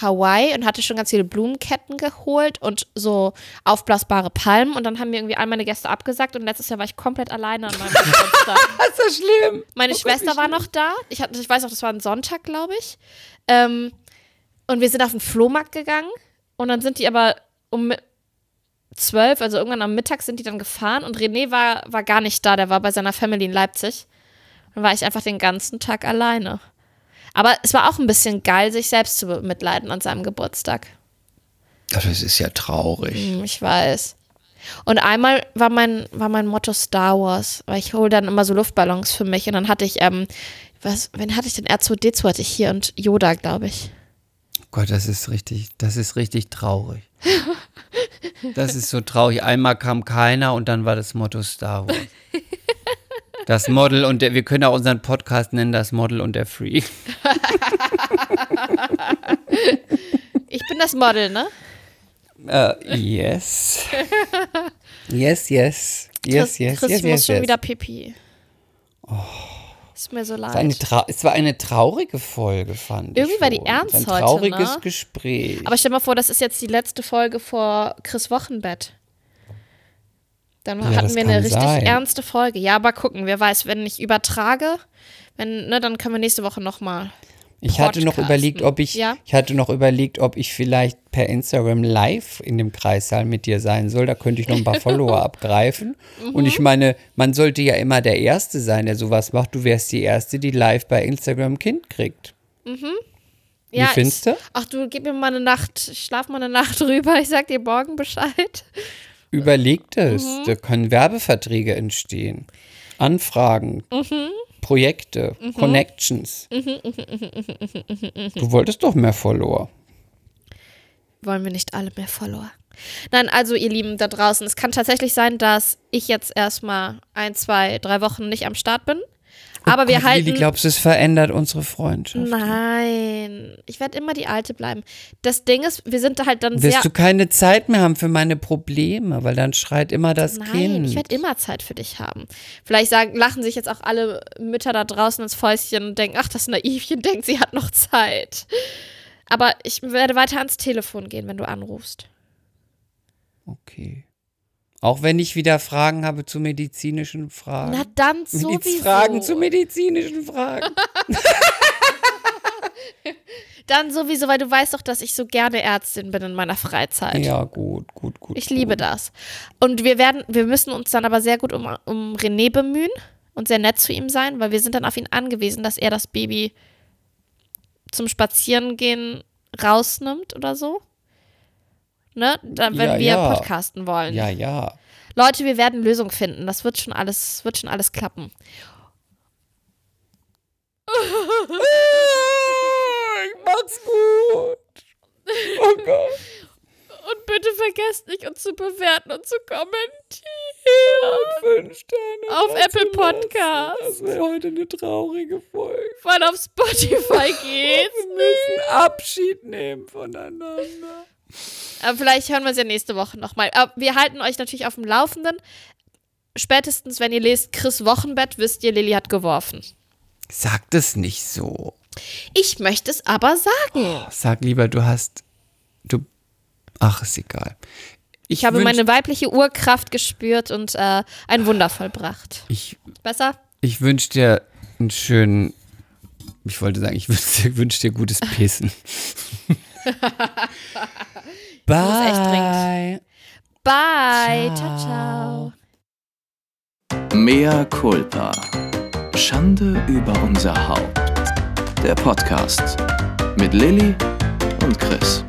Hawaii und hatte schon ganz viele Blumenketten geholt und so aufblasbare Palmen. Und dann haben mir irgendwie all meine Gäste abgesagt und letztes Jahr war ich komplett alleine an meinem Geburtstag. Das ist so schlimm. Meine Gott, Schwester war noch da. Ich, hatte, ich weiß auch, das war ein Sonntag, glaube ich. Ähm, und wir sind auf den Flohmarkt gegangen. Und dann sind die aber um zwölf, also irgendwann am Mittag, sind die dann gefahren. Und René war, war gar nicht da. Der war bei seiner Family in Leipzig. Dann war ich einfach den ganzen Tag alleine. Aber es war auch ein bisschen geil, sich selbst zu mitleiden an seinem Geburtstag. Das ist ja traurig. Hm, Ich weiß. Und einmal war mein, war mein Motto Star Wars, weil ich hole dann immer so Luftballons für mich und dann hatte ich, ähm, was, wen hatte ich denn? R2D2 hatte ich hier und Yoda, glaube ich. Gott, das ist richtig, das ist richtig traurig. Das ist so traurig. Einmal kam keiner und dann war das Motto Star Wars. Das Model und der, wir können auch unseren Podcast nennen, das Model und der Freak. Ich bin das Model, ne? Äh, yes. Yes, yes. Yes, Chris, yes, Chris yes, muss yes, schon yes. wieder Pipi. Ist mir so Es war, eine leid. es war eine traurige Folge, fand Irgendwie ich. war die ernst heute, Ein trauriges ne? Gespräch. Aber stell mal vor, das ist jetzt die letzte Folge vor Chris Wochenbett. Dann Ja, hatten wir eine richtig sein. ernste Folge. Ja, aber gucken, wer weiß, wenn ich übertrage, wenn, ne, dann können wir nächste Woche nochmal. Ich hatte noch überlegt, ob ich, Ja? ich hatte noch überlegt, ob ich vielleicht per Instagram live in dem Kreissaal mit dir sein soll. Da könnte ich noch ein paar Follower abgreifen. Und Mhm. ich meine, man sollte ja immer der Erste sein, der sowas macht. Du wärst die Erste, die live bei Instagram Kind kriegt. Ja, findest du? Ach, du gib mir mal eine Nacht, ich schlaf mal eine Nacht drüber, ich sag dir morgen Bescheid. Überleg das. Mhm. Da können Werbeverträge entstehen. Anfragen. Mhm. Projekte. Connections. Du wolltest doch mehr Follower. Wollen wir nicht alle mehr Follower? Nein, also ihr Lieben da draußen, es kann tatsächlich sein, dass ich jetzt erstmal ein, zwei, drei Wochen nicht am Start bin. Aber wir Gott, halten. Lili, glaubst du, es verändert unsere Freundschaft? Nein, ich werde immer die Alte bleiben. Das Ding ist, wir sind halt dann Wirst sehr. du keine Zeit mehr haben für meine Probleme, weil dann schreit immer das Nein, Kind. ich werde immer Zeit für dich haben. Vielleicht sagen, lachen sich jetzt auch alle Mütter da draußen ins Fäustchen und denken, ach, das Naivchen denkt, sie hat noch Zeit. Aber ich werde weiter ans Telefon gehen, wenn du anrufst. Okay. Auch wenn ich wieder Fragen habe zu medizinischen Fragen. Na dann Mediz- sowieso. Fragen zu medizinischen Fragen. Dann sowieso, weil du weißt doch, dass ich so gerne Ärztin bin in meiner Freizeit. ja, gut, gut, gut. Ich liebe gut. das. Und wir werden, wir müssen uns dann aber sehr gut um, um René bemühen und sehr nett zu ihm sein, weil wir sind dann auf ihn angewiesen, dass er das Baby zum Spazierengehen rausnimmt oder so. Ne? Dann, wenn Ja, wir ja. podcasten wollen. Ja, ja. Leute, wir werden Lösungen finden. Das wird schon alles, wird schon alles klappen. Ich mach's gut. Oh Gott. Und bitte vergesst nicht, uns zu bewerten und zu kommentieren. Fünf Sterne. Auf Apple. Podcasts. Das wäre heute eine traurige Folge. Weil auf Spotify geht's. Wir müssen Abschied nehmen voneinander. Aber vielleicht hören wir es ja nächste Woche nochmal. Aber wir halten euch natürlich auf dem Laufenden. Spätestens, wenn ihr lest Chris Wochenbett, wisst ihr, Lilly hat geworfen. Sagt es nicht so. Ich möchte es aber sagen. Sag lieber, du hast. Du. Ach, ist egal. Ich, habe wünsch- meine weibliche Urkraft gespürt und äh, ein Wunder vollbracht. Ich, Besser? ich wünsche dir einen schönen. Ich wollte sagen, ich wünsche wünsch dir gutes Pissen. Bye. echt dringend. Bye. Ciao, ciao. Mea culpa. Schande über unser Haupt. Der Podcast mit Lilly und Chris.